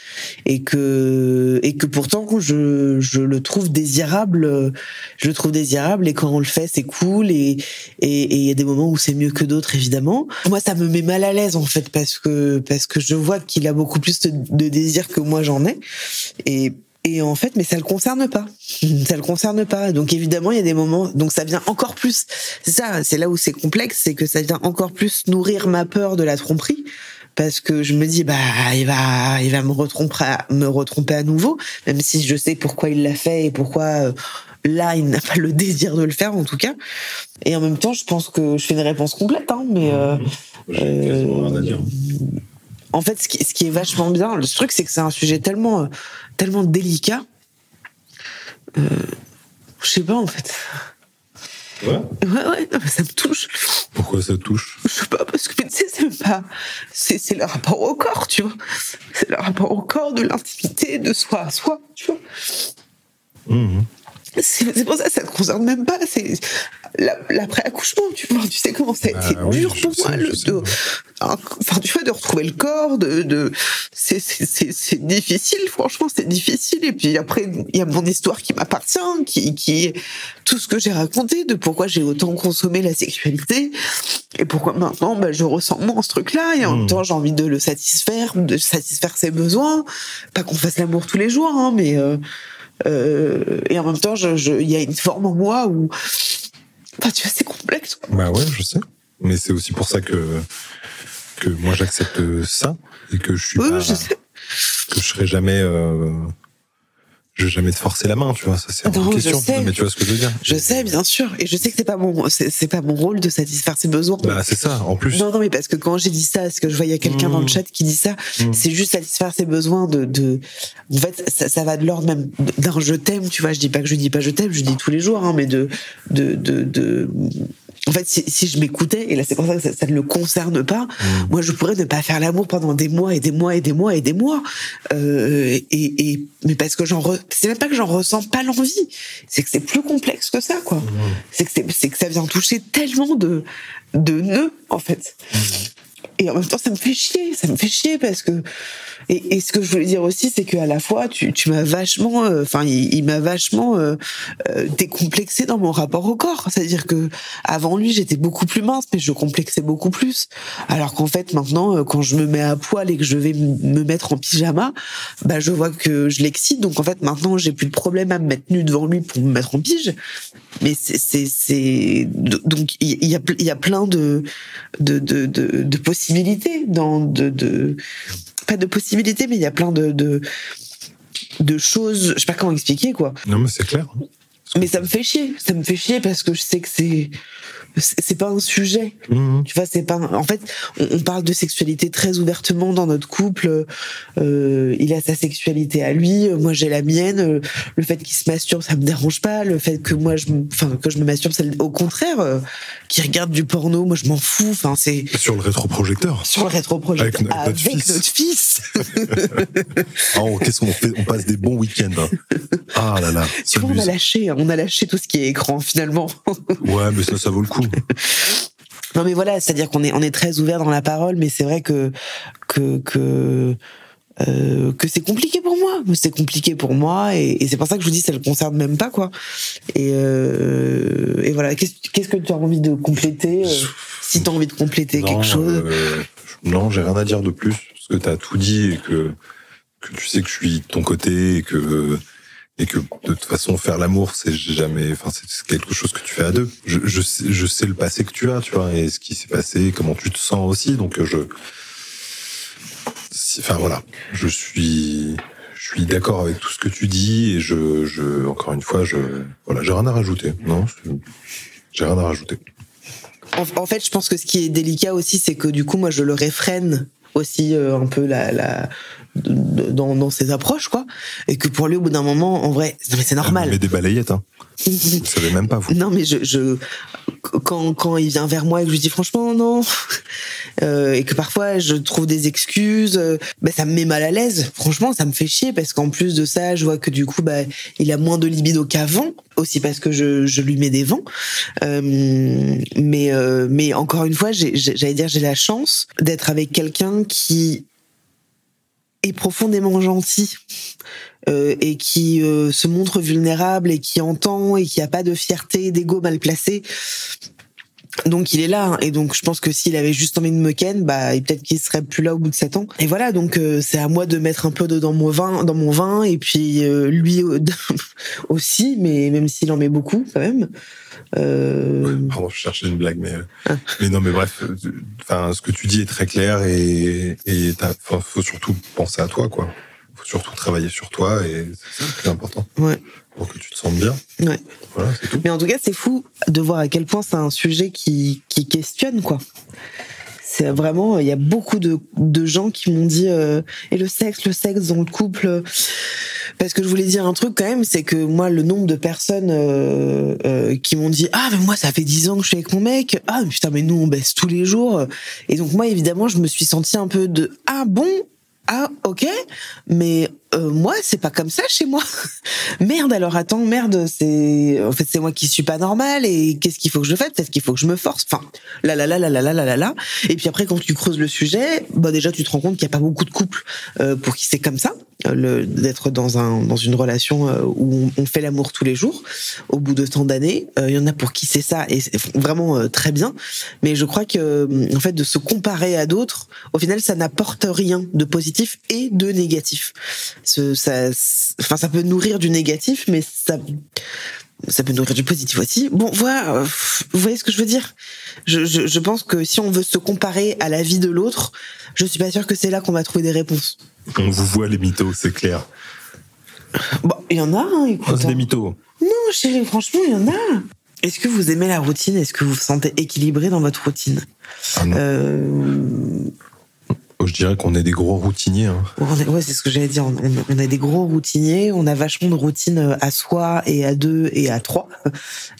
et que et que pourtant je, je le trouve désirable, je le trouve désirable, et quand on le fait, c'est cool, et et et il y a des moments où c'est mieux que d'autres évidemment. Moi, ça me met mal à l'aise en fait parce que parce que je vois qu'il a beaucoup plus de, de désir que moi j'en ai, et et en fait, mais ça le concerne pas. *laughs* Ça le concerne pas. Donc évidemment, il y a des moments. Donc ça vient encore plus. C'est ça. C'est là où c'est complexe, c'est que ça vient encore plus nourrir ma peur de la tromperie. Parce que je me dis, bah, il va, il va me retromper, à- me retromper à nouveau, même si je sais pourquoi il l'a fait et pourquoi euh, là il n'a pas le désir de le faire en tout cas. Et en même temps, je pense que je fais une réponse complète, hein, mais euh, J'ai en fait, ce qui, ce qui est vachement bien, le truc, c'est que c'est un sujet tellement, euh, tellement délicat. Euh, je sais pas, en fait. Ouais. Ouais, ouais, non, mais ça me touche. Pourquoi ça touche? Je sais pas, parce que, tu sais, c'est pas. C'est, le rapport au corps, tu vois. C'est le rapport au corps, de l'intimité, de soi à soi, tu vois. Mhm. C'est, pour ça que ça ne concerne même pas. C'est la- l'après-accouchement, tu vois. Tu sais comment ça a été dur pour moi. Le, de, enfin, tu vois, de retrouver le corps, de, de c'est, c'est, c'est, difficile, franchement, c'est difficile. Et puis après, il y a mon histoire qui m'appartient, qui, qui tout ce que j'ai raconté, de pourquoi j'ai autant consommé la sexualité, et pourquoi maintenant, bah, je ressens moins ce truc-là, et en même Mhm. temps, j'ai envie de le satisfaire, de satisfaire ses besoins. Pas qu'on fasse l'amour tous les jours, hein, mais, euh, euh, et en même temps, je- je- il y a une forme en moi où, enfin, tu vois, c'est complexe. quoi. Bah ouais, je sais. Mais c'est aussi pour ça que que moi j'accepte ça et que je suis Oui, pas, je sais. que je serai jamais, euh, je vais jamais te forcer la main, tu vois. Ça c'est une question. Mais tu vois ce que je veux dire Je sais, bien sûr. Et je sais que c'est pas mon, c'est c'est pas mon rôle de satisfaire ses besoins. Bah c'est ça. En plus, Non, non, mais parce que quand j'ai dit ça, est-ce que je voyais quelqu'un Mmh. dans le chat qui dit ça, Mmh. c'est juste satisfaire ses besoins de, de, en fait, ça, ça va de l'ordre même d'un je t'aime, tu vois. Je dis pas que je dis pas je t'aime, je dis tous les jours, hein, mais de, de, de, de, en fait, si, si je m'écoutais, et là c'est pour ça que ça, ça ne le concerne pas, Mmh. moi je pourrais ne pas faire l'amour pendant des mois et des mois et des mois et des mois, euh, et, et, mais parce que j'en, re- c'est même pas que j'en ressens pas l'envie, c'est que c'est plus complexe que ça, quoi. C'est que c'est, c'est que ça vient toucher tellement de, de nœuds, en fait. Et en même temps, ça me fait chier, ça me fait chier parce que. Et, et ce que je voulais dire aussi, c'est qu'à la fois, tu, tu m'as vachement. euh, Enfin, il, il m'a vachement euh, euh, décomplexé dans mon rapport au corps. C'est-à-dire que avant lui, j'étais beaucoup plus mince, mais je complexais beaucoup plus. Alors qu'en fait, maintenant, euh, quand je me mets à poil et que je vais me mettre en pyjama, bah, je vois que je l'excite. Donc en fait, maintenant, j'ai plus de problème à me mettre nu devant lui pour me mettre en pige. Mais c'est, c'est, donc il y a, y a plein de de, de, de, de possibilités dans de, de pas de possibilités mais il y a plein de, de de choses. Je sais pas comment expliquer quoi. Non mais c'est clair. mais ça me fait chier. Ça me fait chier parce que je sais que c'est c'est pas un sujet Mmh. tu vois c'est pas en fait on, parle de sexualité très ouvertement dans notre couple euh, il a sa sexualité à lui euh, moi j'ai la mienne euh, le fait qu'il se masturbe ça me dérange pas le fait que moi je me- enfin que je me masturbe ça, au contraire euh, qu'il regarde du porno moi je m'en fous enfin c'est Sur le rétroprojecteur. sur le rétroprojecteur Avec no- avec, notre fils. *laughs* on- qu'est-ce qu'on fait? On passe des bons week-ends. hein. Ah là là. tu vois, on a lâché, on a lâché tout ce qui est écran finalement. Ouais, mais ça, ça vaut le coup. *laughs* non mais voilà, c'est-à-dire qu'on est on est très ouvert dans la parole, mais c'est vrai que que que euh, que c'est compliqué pour moi, c'est compliqué pour moi, et, et c'est pour ça que je vous dis ça le concerne même pas quoi. Et euh, et voilà, qu'est-ce que tu as envie de compléter euh, Si tu as envie de compléter Non, quelque chose, euh, non, j'ai rien à dire de plus parce que t'as tout dit et que que tu sais que je suis de ton côté et que et que de toute façon faire l'amour c'est jamais enfin c'est quelque chose que tu fais à deux. Je, je sais le passé que tu as, tu vois, et ce qui s'est passé, comment tu te sens aussi, donc euh, je enfin voilà, je suis je suis d'accord avec tout ce que tu dis et je je encore une fois je voilà, j'ai rien à rajouter. Non, j'ai rien à rajouter. En fait, je pense que ce qui est délicat aussi, c'est que du coup, moi, je le réfrène aussi euh, un peu la, dans, ses approches, quoi. Et que pour lui, au bout d'un moment, en vrai, c'est normal. des balayettes, hein. Vous savez même pas vous. Non, mais je, je quand quand il vient vers moi et que je lui dis franchement non, *laughs* euh, et que parfois je trouve des excuses, euh, ben ça me met mal à l'aise. Franchement, ça me fait chier parce qu'en plus de ça, je vois que du coup, bah, il a moins de libido qu'avant, aussi parce que je, je lui mets des vents. Euh, mais euh, mais encore une fois, j'allais dire, j'ai la chance d'être avec quelqu'un qui est profondément gentil euh, et qui euh, se montre vulnérable et qui entend et qui a pas de fierté, d'ego mal placé. Donc il est là hein. et donc je pense que s'il avait juste envie de me ken, bah et peut-être qu'il serait plus là au bout de sept ans. Et voilà donc euh, c'est à moi de mettre un peu de dans mon vin, dans mon vin et puis euh, lui *laughs* aussi, mais même s'il en met beaucoup quand même. Euh, Pardon, je cherchais une blague, mais, euh, Ah. mais non, mais bref, enfin, ce que tu dis est très clair et, et faut surtout penser à toi, quoi. Surtout travailler sur toi et c'est ça le plus important. Ouais. Pour que tu te sentes bien. ouais. Voilà, c'est tout. Mais en tout cas, c'est fou de voir à quel point c'est un sujet qui, qui questionne, quoi. C'est vraiment, il y a beaucoup de, de gens qui m'ont dit, euh, et le sexe, le sexe dans le couple. euh, Parce que je voulais dire un truc quand même, c'est que moi, le nombre de personnes euh, euh, qui m'ont dit, ah, mais moi, ça fait dix ans que je suis avec mon mec. Ah, mais putain, mais nous, on baisse tous les jours. Et donc, moi, évidemment, je me suis sentie un peu de, ah bon, ah, ok, mais euh, moi, c'est pas comme ça chez moi. *laughs* merde, alors attends, merde, c'est. En fait, c'est moi qui suis pas normal et qu'est-ce qu'il faut que je fasse? Peut-être qu'il faut que je me force? Enfin, là, là, là, là, là, là, là, là, là. Et puis après, quand tu creuses le sujet, bah déjà, tu te rends compte qu'il y a pas beaucoup de couples euh, pour qui c'est comme ça, d'être dans, un, dans une relation euh, où on, fait l'amour tous les jours, au bout de tant d'années. Euh, Il y en a pour qui c'est ça et c'est vraiment euh, très bien. Mais je crois que, euh, en fait, de se comparer à d'autres, au final, ça n'apporte rien de positif et de négatif. Ça, enfin, ça peut nourrir du négatif, mais ça, ça peut nourrir du positif aussi. Bon, voilà, euh, vous voyez ce que je veux dire? Je, je, je, pense que si on veut se comparer à la vie de l'autre, je suis pas sûre que c'est là qu'on va trouver des réponses. On vous voit les mythos, c'est clair. Bon, il y en a, hein, écoute. C'est hein. des mythos. Non, chérie, franchement, il y en a. Est-ce que vous aimez la routine? Est-ce que vous vous sentez équilibré dans votre routine? Ah non. euh, Je dirais qu'on est des gros routiniers. hein. est- Ouais, c'est ce que j'allais dire. On, on- a des gros routiniers. On a vachement de routines à soi et à deux et à trois.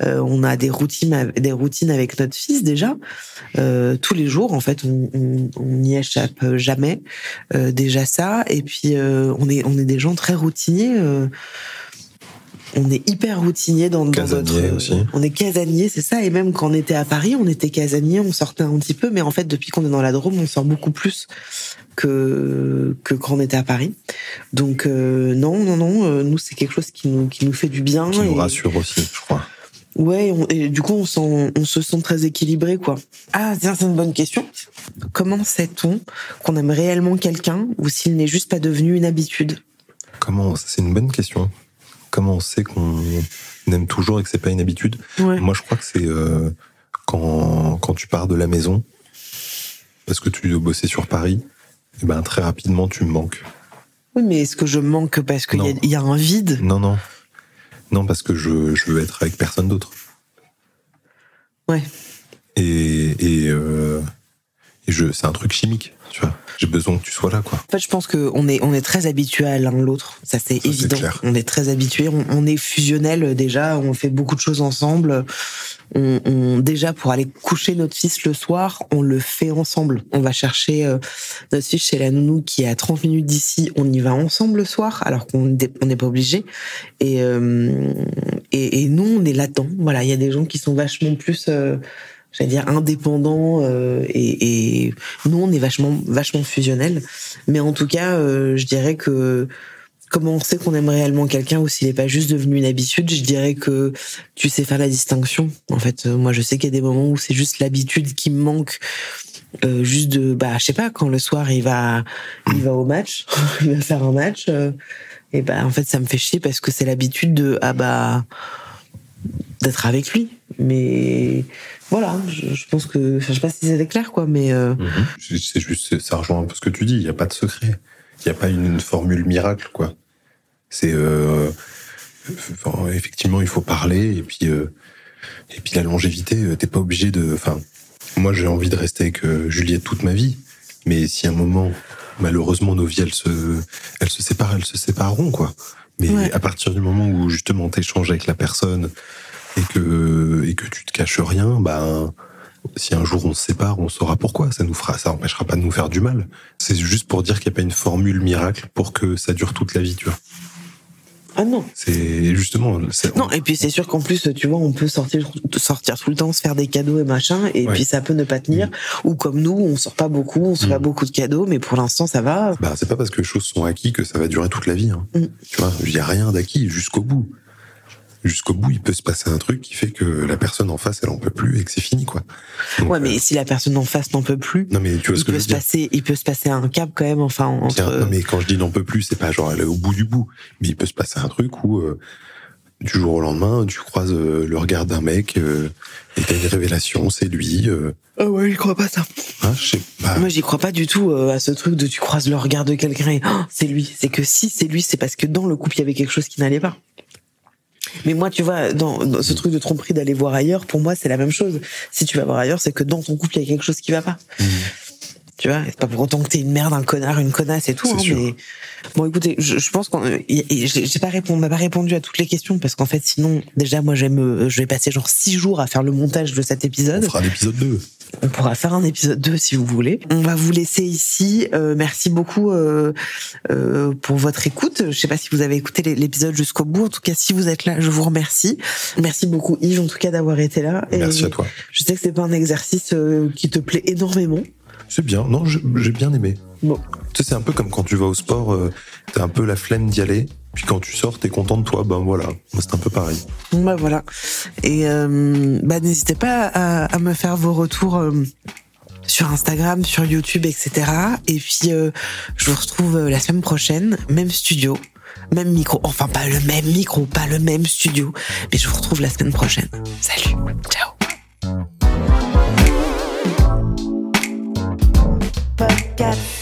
Euh, on a des routines, des routines avec notre fils déjà. Euh, tous les jours, en fait, on n'y échappe jamais. Euh, déjà ça. Et puis, euh, on est, on est des gens très routiniers. Euh, on est hyper routiniers dans, dans notre. aussi. On est casaniers, c'est ça. Et même quand on était à Paris, on était casaniers, on sortait un petit peu. Mais en fait, depuis qu'on est dans la Drôme, on sort beaucoup plus que que quand on était à Paris. Donc euh, non, non, non. euh, nous, c'est quelque chose qui nous qui nous fait du bien. Qui nous et- rassure aussi, je crois. Ouais, on- et du coup, on, sent, on se sent très équilibré, quoi. Ah, tiens, c'est une bonne question. Comment sait-on qu'on aime réellement quelqu'un ou s'il n'est juste pas devenu une habitude? Comment? C'est une bonne question. Comment on sait qu'on aime toujours et que c'est pas une habitude Ouais. Moi, je crois que c'est euh, quand, quand tu pars de la maison, parce que tu dois bosser sur Paris, et ben très rapidement tu me manques. Oui, mais est-ce que je manque parce qu'il y, a- y un vide? Non, non. Non, parce que je, je veux être avec personne d'autre. Ouais. Et, et, euh, et je, c'est un truc chimique, tu vois. J'ai besoin que tu sois là, quoi. En fait, je pense qu'on est, on est très habitué à l'un l'autre. Ça, c'est évident. clair. On est très habitué. On, on est fusionnel déjà. On fait beaucoup de choses ensemble. On, on- déjà, pour aller coucher notre fils le soir, on le fait ensemble. On va chercher euh, notre fils chez la nounou qui est à 30 minutes d'ici. On y va ensemble le soir, alors qu'on n'est on n'est pas obligé. Et, euh, et, et nous, on est là-dedans. Voilà, il y a des gens qui sont vachement plus... euh, J'allais dire indépendants euh, et, et nous on est vachement vachement fusionnel mais en tout cas, euh, je dirais que comment on sait qu'on aime réellement quelqu'un ou s'il n'est pas juste devenu une habitude, je dirais que tu sais faire la distinction. En fait, euh, moi, je sais qu'il y a des moments où c'est juste l'habitude qui me manque. euh, juste de, bah, je sais pas, quand le soir il va, il va au match, *laughs* il va faire un match, euh, et bah, en fait, ça me fait chier parce que c'est l'habitude de, ah bah, d'être avec lui. Mais voilà, je, je pense que, enfin, je sais pas si c'était clair, quoi, mais euh, C'est c'est juste, ça rejoint un peu ce que tu dis. Il n'y a pas de secret. Il n'y a pas une, une formule miracle, quoi. C'est euh, enfin, effectivement, il faut parler et puis euh, et puis la longévité. T'es pas obligé de. Enfin, moi, j'ai envie de rester avec Juliette toute ma vie. Mais si à un moment, malheureusement, nos vies, elles se, elles se séparent, elles se sépareront, quoi. Mais Ouais. à partir du moment où justement t'échanges avec la personne et que et que tu te caches rien, ben si un jour on se sépare, on saura pourquoi. Ça nous fera, ça empêchera pas de nous faire du mal. C'est juste pour dire qu'il n'y a pas une formule miracle pour que ça dure toute la vie, tu vois. ah non. C'est justement. Non, et puis c'est sûr qu'en plus, tu vois, on peut sortir, sortir tout le temps, se faire des cadeaux et machin, et Ouais. puis ça peut ne pas tenir. Ou comme nous, on sort pas beaucoup, on se fait Mm. beaucoup de cadeaux, mais pour l'instant, ça va. Bah, c'est pas parce que les choses sont acquis que ça va durer toute la vie. Hein. Mm. Tu vois, il y a rien d'acquis jusqu'au bout. Jusqu'au bout, il peut se passer un truc qui fait que la personne en face, elle en peut plus et que c'est fini, quoi. Donc, Ouais, mais euh, si la personne en face n'en peut plus, non, mais tu vois il ce que je peut veux se dire. passer, il peut se passer un cap quand même, enfin, Tiens, entre. non, mais quand je dis n'en peut plus, c'est pas genre elle est au bout du bout, mais il peut se passer un truc où euh, du jour au lendemain, tu croises euh, le regard d'un mec euh, et t'as une révélation, c'est lui. Euh, Ah ouais, je crois pas ça. hein, je sais pas. Moi, j'y crois pas du tout euh, à ce truc de tu croises le regard de quelqu'un et Oh, c'est lui. C'est que si c'est lui, c'est parce que dans le couple, il y avait quelque chose qui n'allait pas. Mais moi, tu vois, dans, ce truc de tromperie d'aller voir ailleurs, pour moi, c'est la même chose. Si tu vas voir ailleurs, c'est que dans ton couple, il y a quelque chose qui va pas. Mm. Tu vois, c'est pas pour autant que t'es une merde, un connard, une connasse et tout. Hein, mais bon, écoutez, je, je pense qu'on, j'ai pas répondu, on m'a pas répondu à toutes les questions parce qu'en fait, sinon, déjà, moi, j'aime, je vais passer genre six jours à faire le montage de cet On épisode. fera l'épisode 2. On pourra faire un épisode 2 si vous voulez. On va vous laisser ici. Euh, merci beaucoup euh, euh, pour votre écoute. Je sais pas si vous avez écouté l'é- l'épisode jusqu'au bout. En tout cas, si vous êtes là, je vous remercie. Merci beaucoup Yves, en tout cas, d'avoir été là. Et Merci à toi. Je sais que c'est pas un exercice euh, qui te plaît énormément. C'est bien. Non, j'ai bien aimé. Bon, Tu sais, c'est un peu comme quand tu vas au sport, euh, t'as un peu la flemme d'y aller, puis quand tu sors, t'es content de toi. Ben voilà, c'est un peu pareil. Bah voilà. Et euh, bah n'hésitez pas à, à me faire vos retours euh, sur Instagram, sur YouTube, etc. Et puis euh, je vous retrouve euh, la semaine prochaine, même studio, même micro. Enfin, pas le même micro, pas le même studio. Mais je vous retrouve la semaine prochaine. Salut. Ciao. that